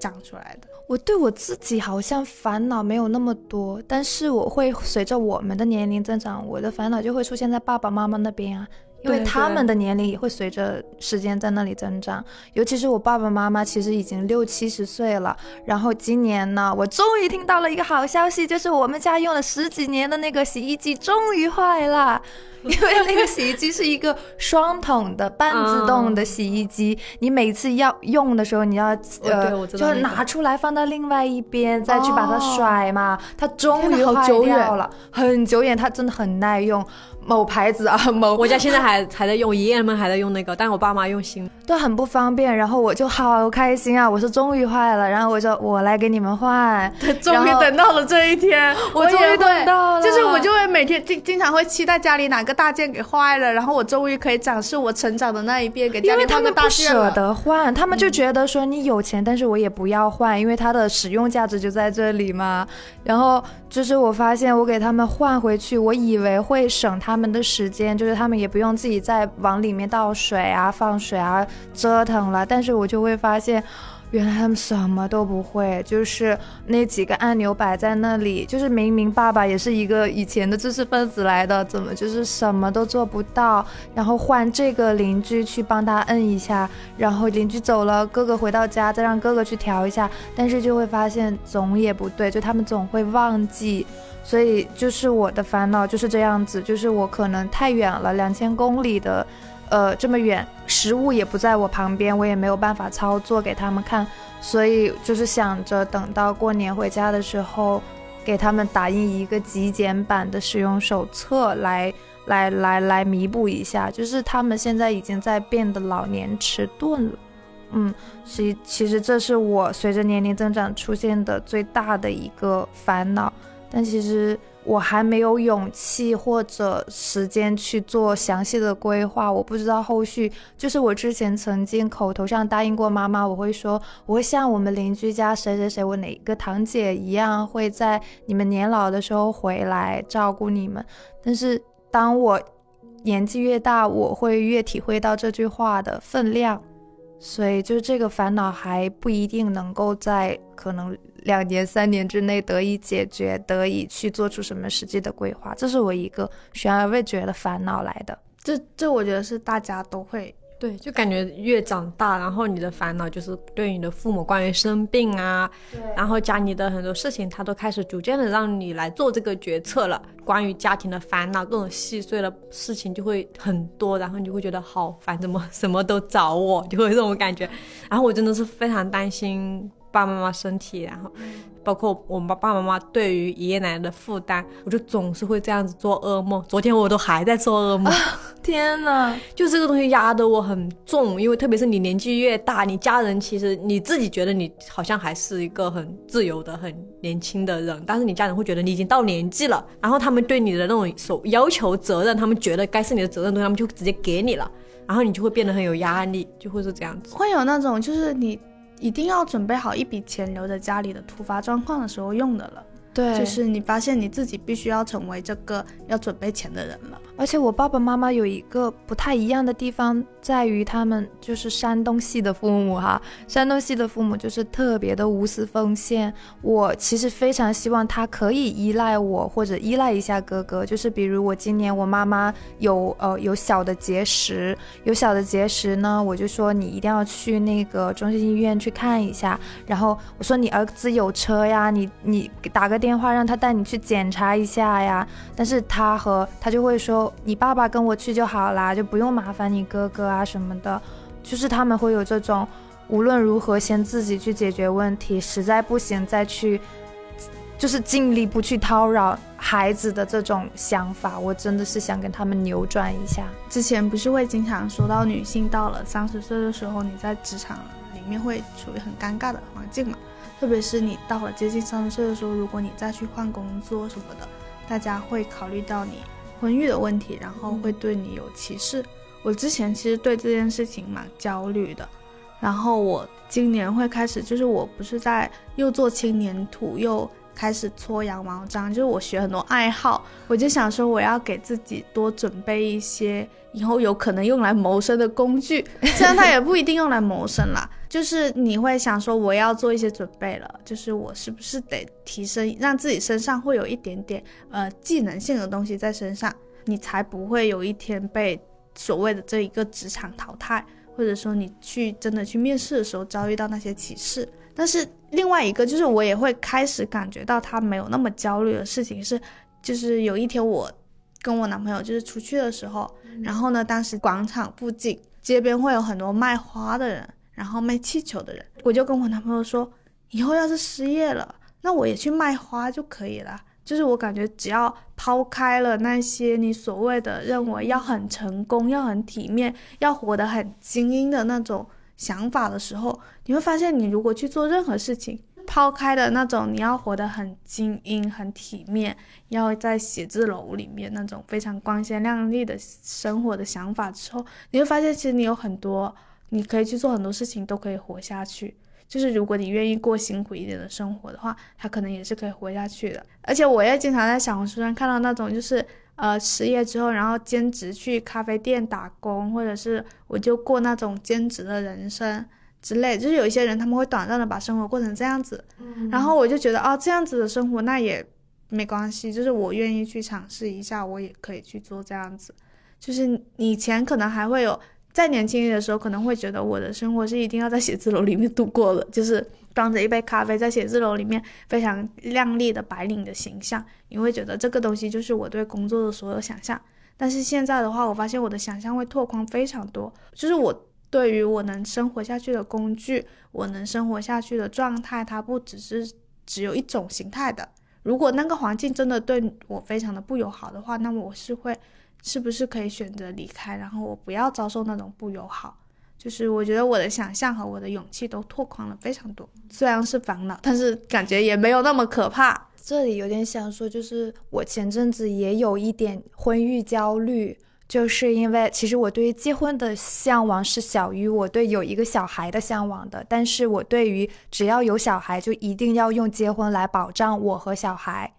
长出来的？我对我自己好像烦恼没有那么多，但是我会随着我们的年龄增长，我的烦恼就会出现在爸爸妈妈那边啊。因为他们的年龄也会随着时间在那里增长，尤其是我爸爸妈妈，其实已经六七十岁了。然后今年呢，我终于听到了一个好消息，就是我们家用了十几年的那个洗衣机终于坏了。因为那个洗衣机是一个双桶的半自动的洗衣机，你每次要用的时候，你要呃，就拿出来放到另外一边，再去把它甩嘛。它终于坏掉了，很久远，它真的很耐用。某牌子啊，某我家现在还还在用，爷爷们还在用那个，但我爸妈用新，都很不方便。然后我就好开心啊，我说终于坏了，然后我说我来给你们换，终于等到了这一天，我终于等到了，就是我就会每天经经常会期待家里哪个大件给坏了，然后我终于可以展示我成长的那一遍给家里换个大件了。他们不舍得换，他们就觉得说你有钱，但是我也不要换，因为它的使用价值就在这里嘛。然后就是我发现我给他们换回去，我以为会省他。他们的时间就是他们也不用自己再往里面倒水啊、放水啊、折腾了。但是我就会发现，原来他们什么都不会，就是那几个按钮摆在那里，就是明明爸爸也是一个以前的知识分子来的，怎么就是什么都做不到？然后换这个邻居去帮他摁一下，然后邻居走了，哥哥回到家再让哥哥去调一下，但是就会发现总也不对，就他们总会忘记。所以就是我的烦恼就是这样子，就是我可能太远了，两千公里的，呃，这么远，食物也不在我旁边，我也没有办法操作给他们看，所以就是想着等到过年回家的时候，给他们打印一个极简版的使用手册来来来来弥补一下，就是他们现在已经在变得老年迟钝了，嗯，其其实这是我随着年龄增长出现的最大的一个烦恼。但其实我还没有勇气或者时间去做详细的规划，我不知道后续。就是我之前曾经口头上答应过妈妈，我会说我会像我们邻居家谁谁谁，我哪个堂姐一样，会在你们年老的时候回来照顾你们。但是当我年纪越大，我会越体会到这句话的分量。所以就这个烦恼还不一定能够在可能两年三年之内得以解决，得以去做出什么实际的规划，这是我一个悬而未决的烦恼来的。这这我觉得是大家都会对，就感觉越长大，然后你的烦恼就是对你的父母关于生病啊，然后家里的很多事情，他都开始逐渐的让你来做这个决策了。关于家庭的烦恼，各种细碎的事情就会很多，然后你就会觉得好烦，怎么什么都找我，就会这种感觉。然后我真的是非常担心爸爸妈妈身体，然后包括我们爸爸妈妈对于爷爷奶奶的负担，我就总是会这样子做噩梦。昨天我都还在做噩梦。天呐，就这个东西压得我很重，因为特别是你年纪越大，你家人其实你自己觉得你好像还是一个很自由的、很年轻的人，但是你家人会觉得你已经到年纪了，然后他们对你的那种所要求责任，他们觉得该是你的责任东西，他们就直接给你了，然后你就会变得很有压力，就会是这样子。会有那种就是你一定要准备好一笔钱留在家里的突发状况的时候用的了，对，就是你发现你自己必须要成为这个要准备钱的人了。而且我爸爸妈妈有一个不太一样的地方，在于他们就是山东系的父母哈，山东系的父母就是特别的无私奉献。我其实非常希望他可以依赖我或者依赖一下哥哥，就是比如我今年我妈妈有呃有小的结石，有小的结石呢，我就说你一定要去那个中心医院去看一下。然后我说你儿子有车呀，你你打个电话让他带你去检查一下呀。但是他和他就会说。你爸爸跟我去就好啦，就不用麻烦你哥哥啊什么的，就是他们会有这种无论如何先自己去解决问题，实在不行再去，就是尽力不去叨扰孩子的这种想法。我真的是想跟他们扭转一下。之前不是会经常说到女性到了三十岁的时候，你在职场里面会处于很尴尬的环境嘛？特别是你到了接近三十岁的时候，如果你再去换工作什么的，大家会考虑到你。婚育的问题，然后会对你有歧视。我之前其实对这件事情蛮焦虑的，然后我今年会开始，就是我不是在又做青年土，又开始搓羊毛毡，就是我学很多爱好，我就想说我要给自己多准备一些以后有可能用来谋生的工具，虽然它也不一定用来谋生啦。就是你会想说，我要做一些准备了，就是我是不是得提升，让自己身上会有一点点呃技能性的东西在身上，你才不会有一天被所谓的这一个职场淘汰，或者说你去真的去面试的时候遭遇到那些歧视。但是另外一个就是我也会开始感觉到他没有那么焦虑的事情是，就是有一天我跟我男朋友就是出去的时候，然后呢，当时广场附近街边会有很多卖花的人。然后卖气球的人，我就跟我男朋友说，以后要是失业了，那我也去卖花就可以了。就是我感觉，只要抛开了那些你所谓的认为要很成功、要很体面、要活得很精英的那种想法的时候，你会发现，你如果去做任何事情，抛开的那种你要活得很精英、很体面，要在写字楼里面那种非常光鲜亮丽的生活的想法之后，你会发现，其实你有很多。你可以去做很多事情，都可以活下去。就是如果你愿意过辛苦一点的生活的话，他可能也是可以活下去的。而且我也经常在小红书上看到那种，就是呃失业之后，然后兼职去咖啡店打工，或者是我就过那种兼职的人生之类。就是有一些人他们会短暂的把生活过成这样子，然后我就觉得哦，这样子的生活那也没关系，就是我愿意去尝试一下，我也可以去做这样子。就是以前可能还会有。在年轻的时候，可能会觉得我的生活是一定要在写字楼里面度过的，就是端着一杯咖啡在写字楼里面非常靓丽的白领的形象。你会觉得这个东西就是我对工作的所有想象。但是现在的话，我发现我的想象会拓宽非常多，就是我对于我能生活下去的工具，我能生活下去的状态，它不只是只有一种形态的。如果那个环境真的对我非常的不友好的话，那么我是会。是不是可以选择离开，然后我不要遭受那种不友好？就是我觉得我的想象和我的勇气都拓宽了非常多。虽然是烦恼，但是感觉也没有那么可怕。这里有点想说，就是我前阵子也有一点婚育焦虑，就是因为其实我对于结婚的向往是小于我对有一个小孩的向往的。但是我对于只要有小孩，就一定要用结婚来保障我和小孩。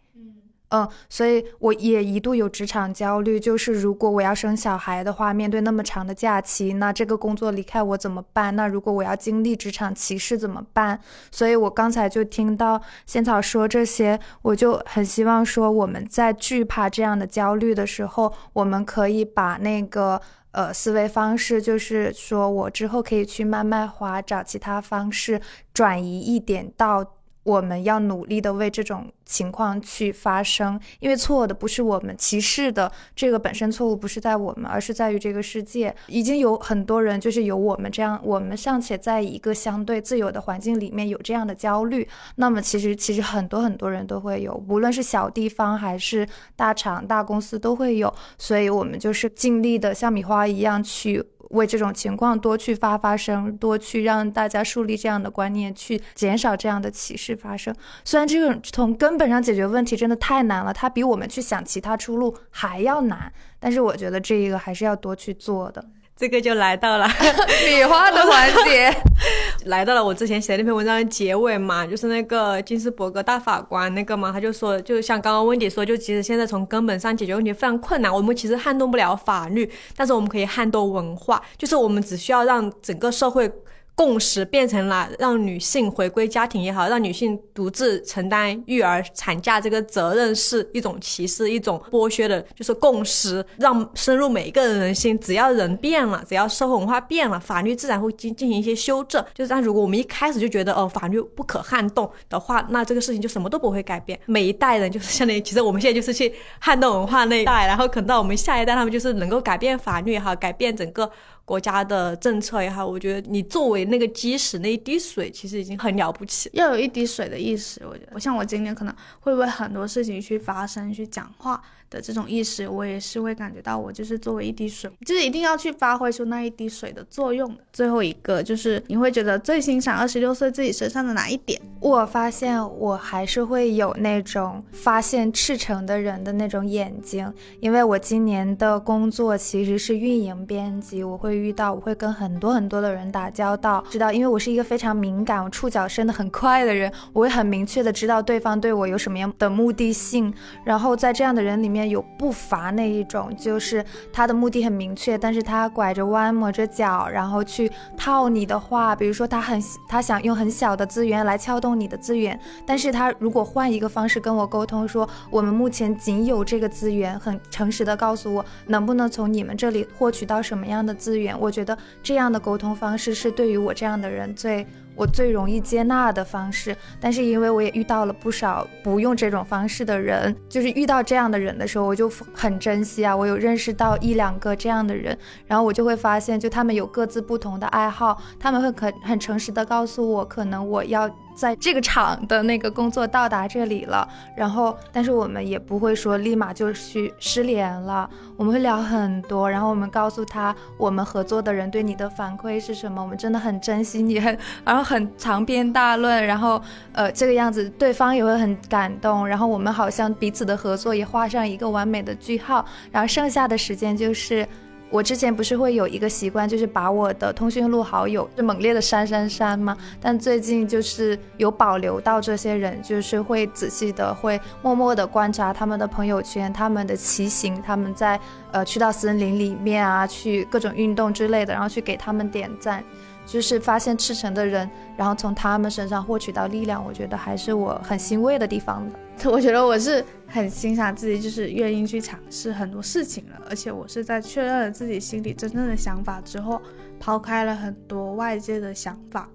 嗯，所以我也一度有职场焦虑，就是如果我要生小孩的话，面对那么长的假期，那这个工作离开我怎么办？那如果我要经历职场歧视怎么办？所以我刚才就听到仙草说这些，我就很希望说我们在惧怕这样的焦虑的时候，我们可以把那个呃思维方式，就是说我之后可以去慢慢滑，找其他方式转移一点到。我们要努力的为这种情况去发声，因为错的不是我们，歧视的这个本身错误不是在我们，而是在于这个世界。已经有很多人就是有我们这样，我们尚且在一个相对自由的环境里面有这样的焦虑，那么其实其实很多很多人都会有，无论是小地方还是大厂大公司都会有，所以我们就是尽力的像米花一样去。为这种情况多去发发声，多去让大家树立这样的观念，去减少这样的歧视发生。虽然这种从根本上解决问题真的太难了，它比我们去想其他出路还要难，但是我觉得这一个还是要多去做的。这个就来到了 米花的环节，来到了我之前写的那篇文章的结尾嘛，就是那个金斯伯格大法官那个嘛，他就说，就像刚刚温迪说，就其实现在从根本上解决问题非常困难，我们其实撼动不了法律，但是我们可以撼动文化，就是我们只需要让整个社会。共识变成了让女性回归家庭也好，让女性独自承担育儿、产假这个责任是一种歧视、一种剥削的，就是共识，让深入每一个人心。只要人变了，只要社会文化变了，法律自然会进进行一些修正。就是但如果我们一开始就觉得哦法律不可撼动的话，那这个事情就什么都不会改变。每一代人就是相当于，其实我们现在就是去撼动文化那一代，然后可能到我们下一代，他们就是能够改变法律也好，改变整个。国家的政策也好，我觉得你作为那个基石那一滴水，其实已经很了不起。要有一滴水的意识，我觉得，我像我今年可能会为很多事情去发声、去讲话。的这种意识，我也是会感觉到，我就是作为一滴水，就是一定要去发挥出那一滴水的作用的。最后一个就是你会觉得最欣赏二十六岁自己身上的哪一点？我发现我还是会有那种发现赤诚的人的那种眼睛，因为我今年的工作其实是运营编辑，我会遇到，我会跟很多很多的人打交道，知道，因为我是一个非常敏感，我触角伸得很快的人，我会很明确的知道对方对我有什么样的目的性，然后在这样的人里面。有不乏那一种，就是他的目的很明确，但是他拐着弯抹着脚，然后去套你的话。比如说他很他想用很小的资源来撬动你的资源，但是他如果换一个方式跟我沟通，说我们目前仅有这个资源，很诚实的告诉我能不能从你们这里获取到什么样的资源，我觉得这样的沟通方式是对于我这样的人最。我最容易接纳的方式，但是因为我也遇到了不少不用这种方式的人，就是遇到这样的人的时候，我就很珍惜啊。我有认识到一两个这样的人，然后我就会发现，就他们有各自不同的爱好，他们会很很诚实的告诉我，可能我要。在这个厂的那个工作到达这里了，然后，但是我们也不会说立马就去失联了，我们会聊很多，然后我们告诉他我们合作的人对你的反馈是什么，我们真的很珍惜你，很，然后很长篇大论，然后，呃，这个样子对方也会很感动，然后我们好像彼此的合作也画上一个完美的句号，然后剩下的时间就是。我之前不是会有一个习惯，就是把我的通讯录好友就猛烈的删删删吗？但最近就是有保留到这些人，就是会仔细的会默默的观察他们的朋友圈、他们的骑行、他们在呃去到森林里面啊，去各种运动之类的，然后去给他们点赞。就是发现赤诚的人，然后从他们身上获取到力量，我觉得还是我很欣慰的地方的。我觉得我是很欣赏自己，就是愿意去尝试很多事情了，而且我是在确认了自己心里真正的想法之后，抛开了很多外界的想法，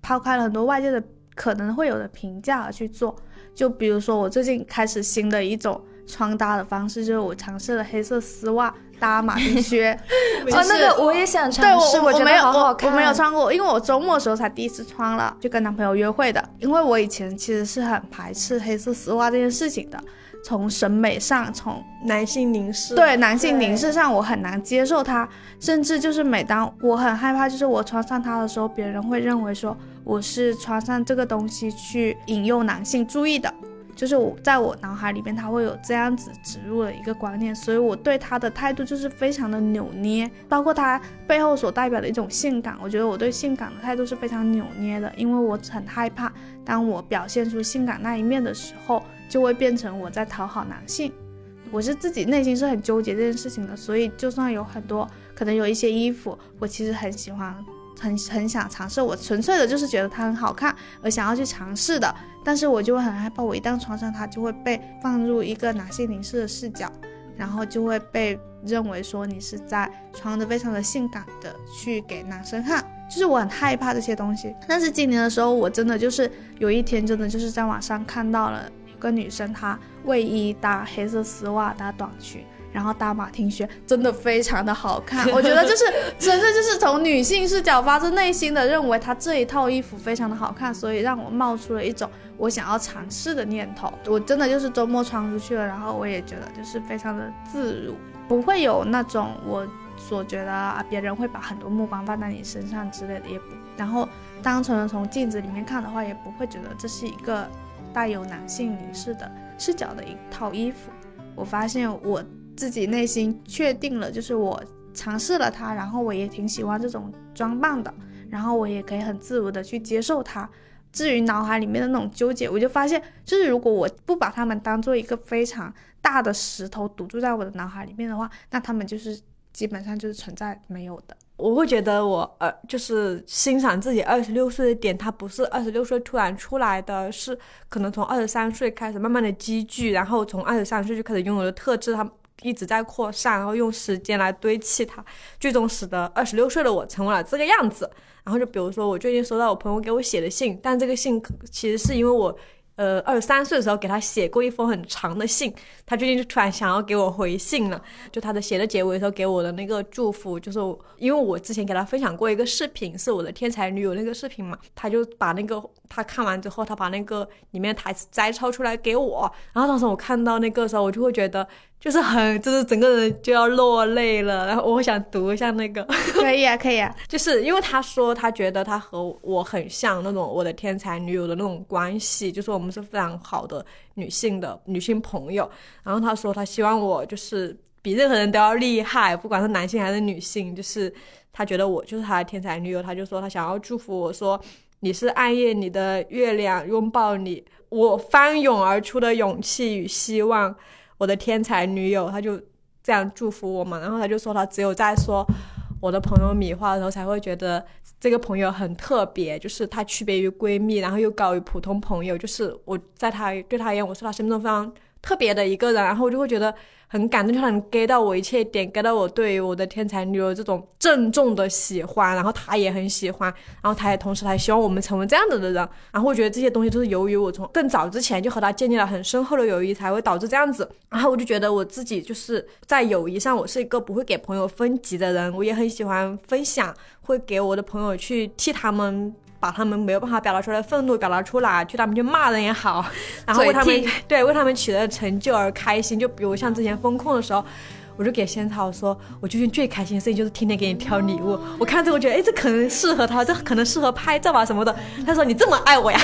抛开了很多外界的可能会有的评价而去做。就比如说我最近开始新的一种穿搭的方式，就是我尝试了黑色丝袜。搭马丁靴，哦，那个我也想尝试，我觉得好好看。我没有穿过，因为我周末的时候才第一次穿了，就跟男朋友约会的。因为我以前其实是很排斥黑色丝袜这件事情的，从审美上，从男性凝视，对男性凝视上，我很难接受它。甚至就是每当我很害怕，就是我穿上它的时候，别人会认为说我是穿上这个东西去引诱男性注意的。就是我在我脑海里边，他会有这样子植入的一个观念，所以我对他的态度就是非常的扭捏，包括他背后所代表的一种性感，我觉得我对性感的态度是非常扭捏的，因为我很害怕，当我表现出性感那一面的时候，就会变成我在讨好男性。我是自己内心是很纠结这件事情的，所以就算有很多可能有一些衣服，我其实很喜欢，很很想尝试，我纯粹的就是觉得它很好看而想要去尝试的，但是我就会很害怕，我一旦穿上它就会被放入一个男性凝视的视角，然后就会被认为说你是在穿的非常的性感的去给男生看，就是我很害怕这些东西。但是今年的时候，我真的就是有一天真的就是在网上看到了一。个女生，她卫衣搭黑色丝袜搭短裙，然后搭马丁靴，真的非常的好看。我觉得就是真的就是从女性视角发自内心的认为她这一套衣服非常的好看，所以让我冒出了一种我想要尝试的念头。我真的就是周末穿出去了，然后我也觉得就是非常的自如，不会有那种我所觉得啊别人会把很多目光放在你身上之类的，也不然后单纯的从镜子里面看的话，也不会觉得这是一个。带有男性凝视的视角的一套衣服，我发现我自己内心确定了，就是我尝试了它，然后我也挺喜欢这种装扮的，然后我也可以很自如的去接受它。至于脑海里面的那种纠结，我就发现，就是如果我不把它们当做一个非常大的石头堵住在我的脑海里面的话，那它们就是基本上就是存在没有的。我会觉得我呃，就是欣赏自己二十六岁的点，它不是二十六岁突然出来的，是可能从二十三岁开始慢慢的积聚，然后从二十三岁就开始拥有的特质，它一直在扩散，然后用时间来堆砌它，最终使得二十六岁的我成为了这个样子。然后就比如说我最近收到我朋友给我写的信，但这个信其实是因为我。呃，二十三岁的时候给他写过一封很长的信，他最近就突然想要给我回信了。就他的写的结尾的时候给我的那个祝福，就是因为我之前给他分享过一个视频，是我的天才女友那个视频嘛，他就把那个他看完之后，他把那个里面台词摘抄出来给我，然后当时我看到那个时候，我就会觉得。就是很，就是整个人就要落泪了。然后我想读一下那个，可以啊，可以啊。就是因为他说他觉得他和我很像那种我的天才女友的那种关系，就是我们是非常好的女性的女性朋友。然后他说他希望我就是比任何人都要厉害，不管是男性还是女性，就是他觉得我就是他的天才女友。他就说他想要祝福我说你是暗夜里的月亮，拥抱你，我翻涌而出的勇气与希望。我的天才女友，她就这样祝福我嘛，然后她就说她只有在说我的朋友米花的时候，才会觉得这个朋友很特别，就是她区别于闺蜜，然后又高于普通朋友，就是我在她对她而言，我是她生命中非常特别的一个人，然后我就会觉得。很感动，就他能 get 到我一切点，get 到我对于我的天才女友这种郑重的喜欢，然后他也很喜欢，然后他也同时他希望我们成为这样子的人，然后我觉得这些东西都是由于我从更早之前就和他建立了很深厚的友谊，才会导致这样子，然后我就觉得我自己就是在友谊上，我是一个不会给朋友分级的人，我也很喜欢分享，会给我的朋友去替他们。把他们没有办法表达出来的愤怒表达出来，去他们去骂人也好，然后为他们对为他们取得成就而开心。就比如像之前风控的时候。我就给仙草说，我最近最开心的事情就是天天给你挑礼物。我看这个，我觉得，哎，这可能适合他，这可能适合拍照啊什么的。他说你这么爱我呀，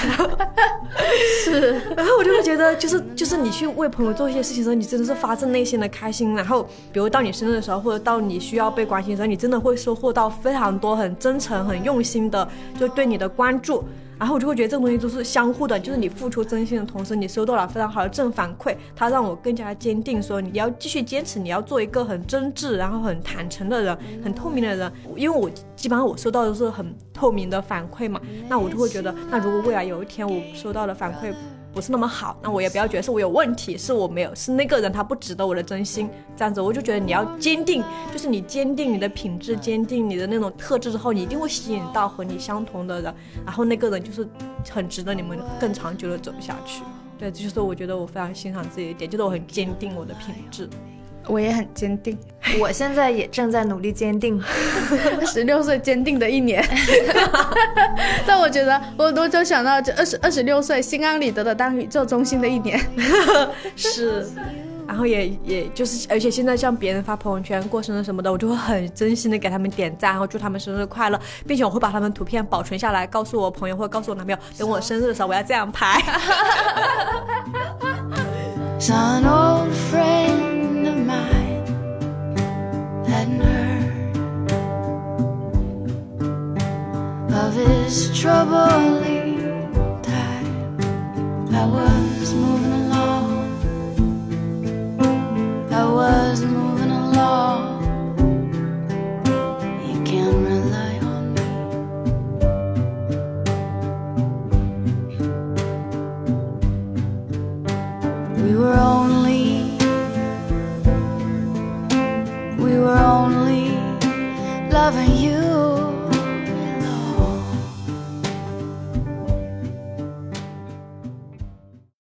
是。然后我就会觉得，就是就是你去为朋友做一些事情的时候，你真的是发自内心的开心。然后，比如到你生日的时候，或者到你需要被关心的时候，你真的会收获到非常多很真诚、很用心的，就对你的关注。然后我就会觉得这个东西都是相互的，就是你付出真心的同时，你收到了非常好的正反馈，它让我更加坚定，说你要继续坚持，你要做一个很真挚，然后很坦诚的人，很透明的人。因为我基本上我收到的都是很透明的反馈嘛，那我就会觉得，那如果未来有一天我收到的反馈，不是那么好，那我也不要觉得是我有问题，是我没有，是那个人他不值得我的真心，这样子我就觉得你要坚定，就是你坚定你的品质，坚定你的那种特质之后，你一定会吸引到和你相同的人，然后那个人就是很值得你们更长久的走下去。对，这就是我觉得我非常欣赏自己的点，就是我很坚定我的品质。我也很坚定，我现在也正在努力坚定。十六岁坚定的一年，但我觉得我我就想到这二十二十六岁心安理得的当宇宙中心的一年。是，然后也也就是，而且现在像别人发朋友圈过生日什么的，我就会很真心的给他们点赞，然后祝他们生日快乐，并且我会把他们图片保存下来，告诉我朋友或者告诉我男朋友，等我生日的时候我要这样拍。hadn't heard of his troubling time. I was moving along. I was moving along. You can rely on me. We were all. Loving you.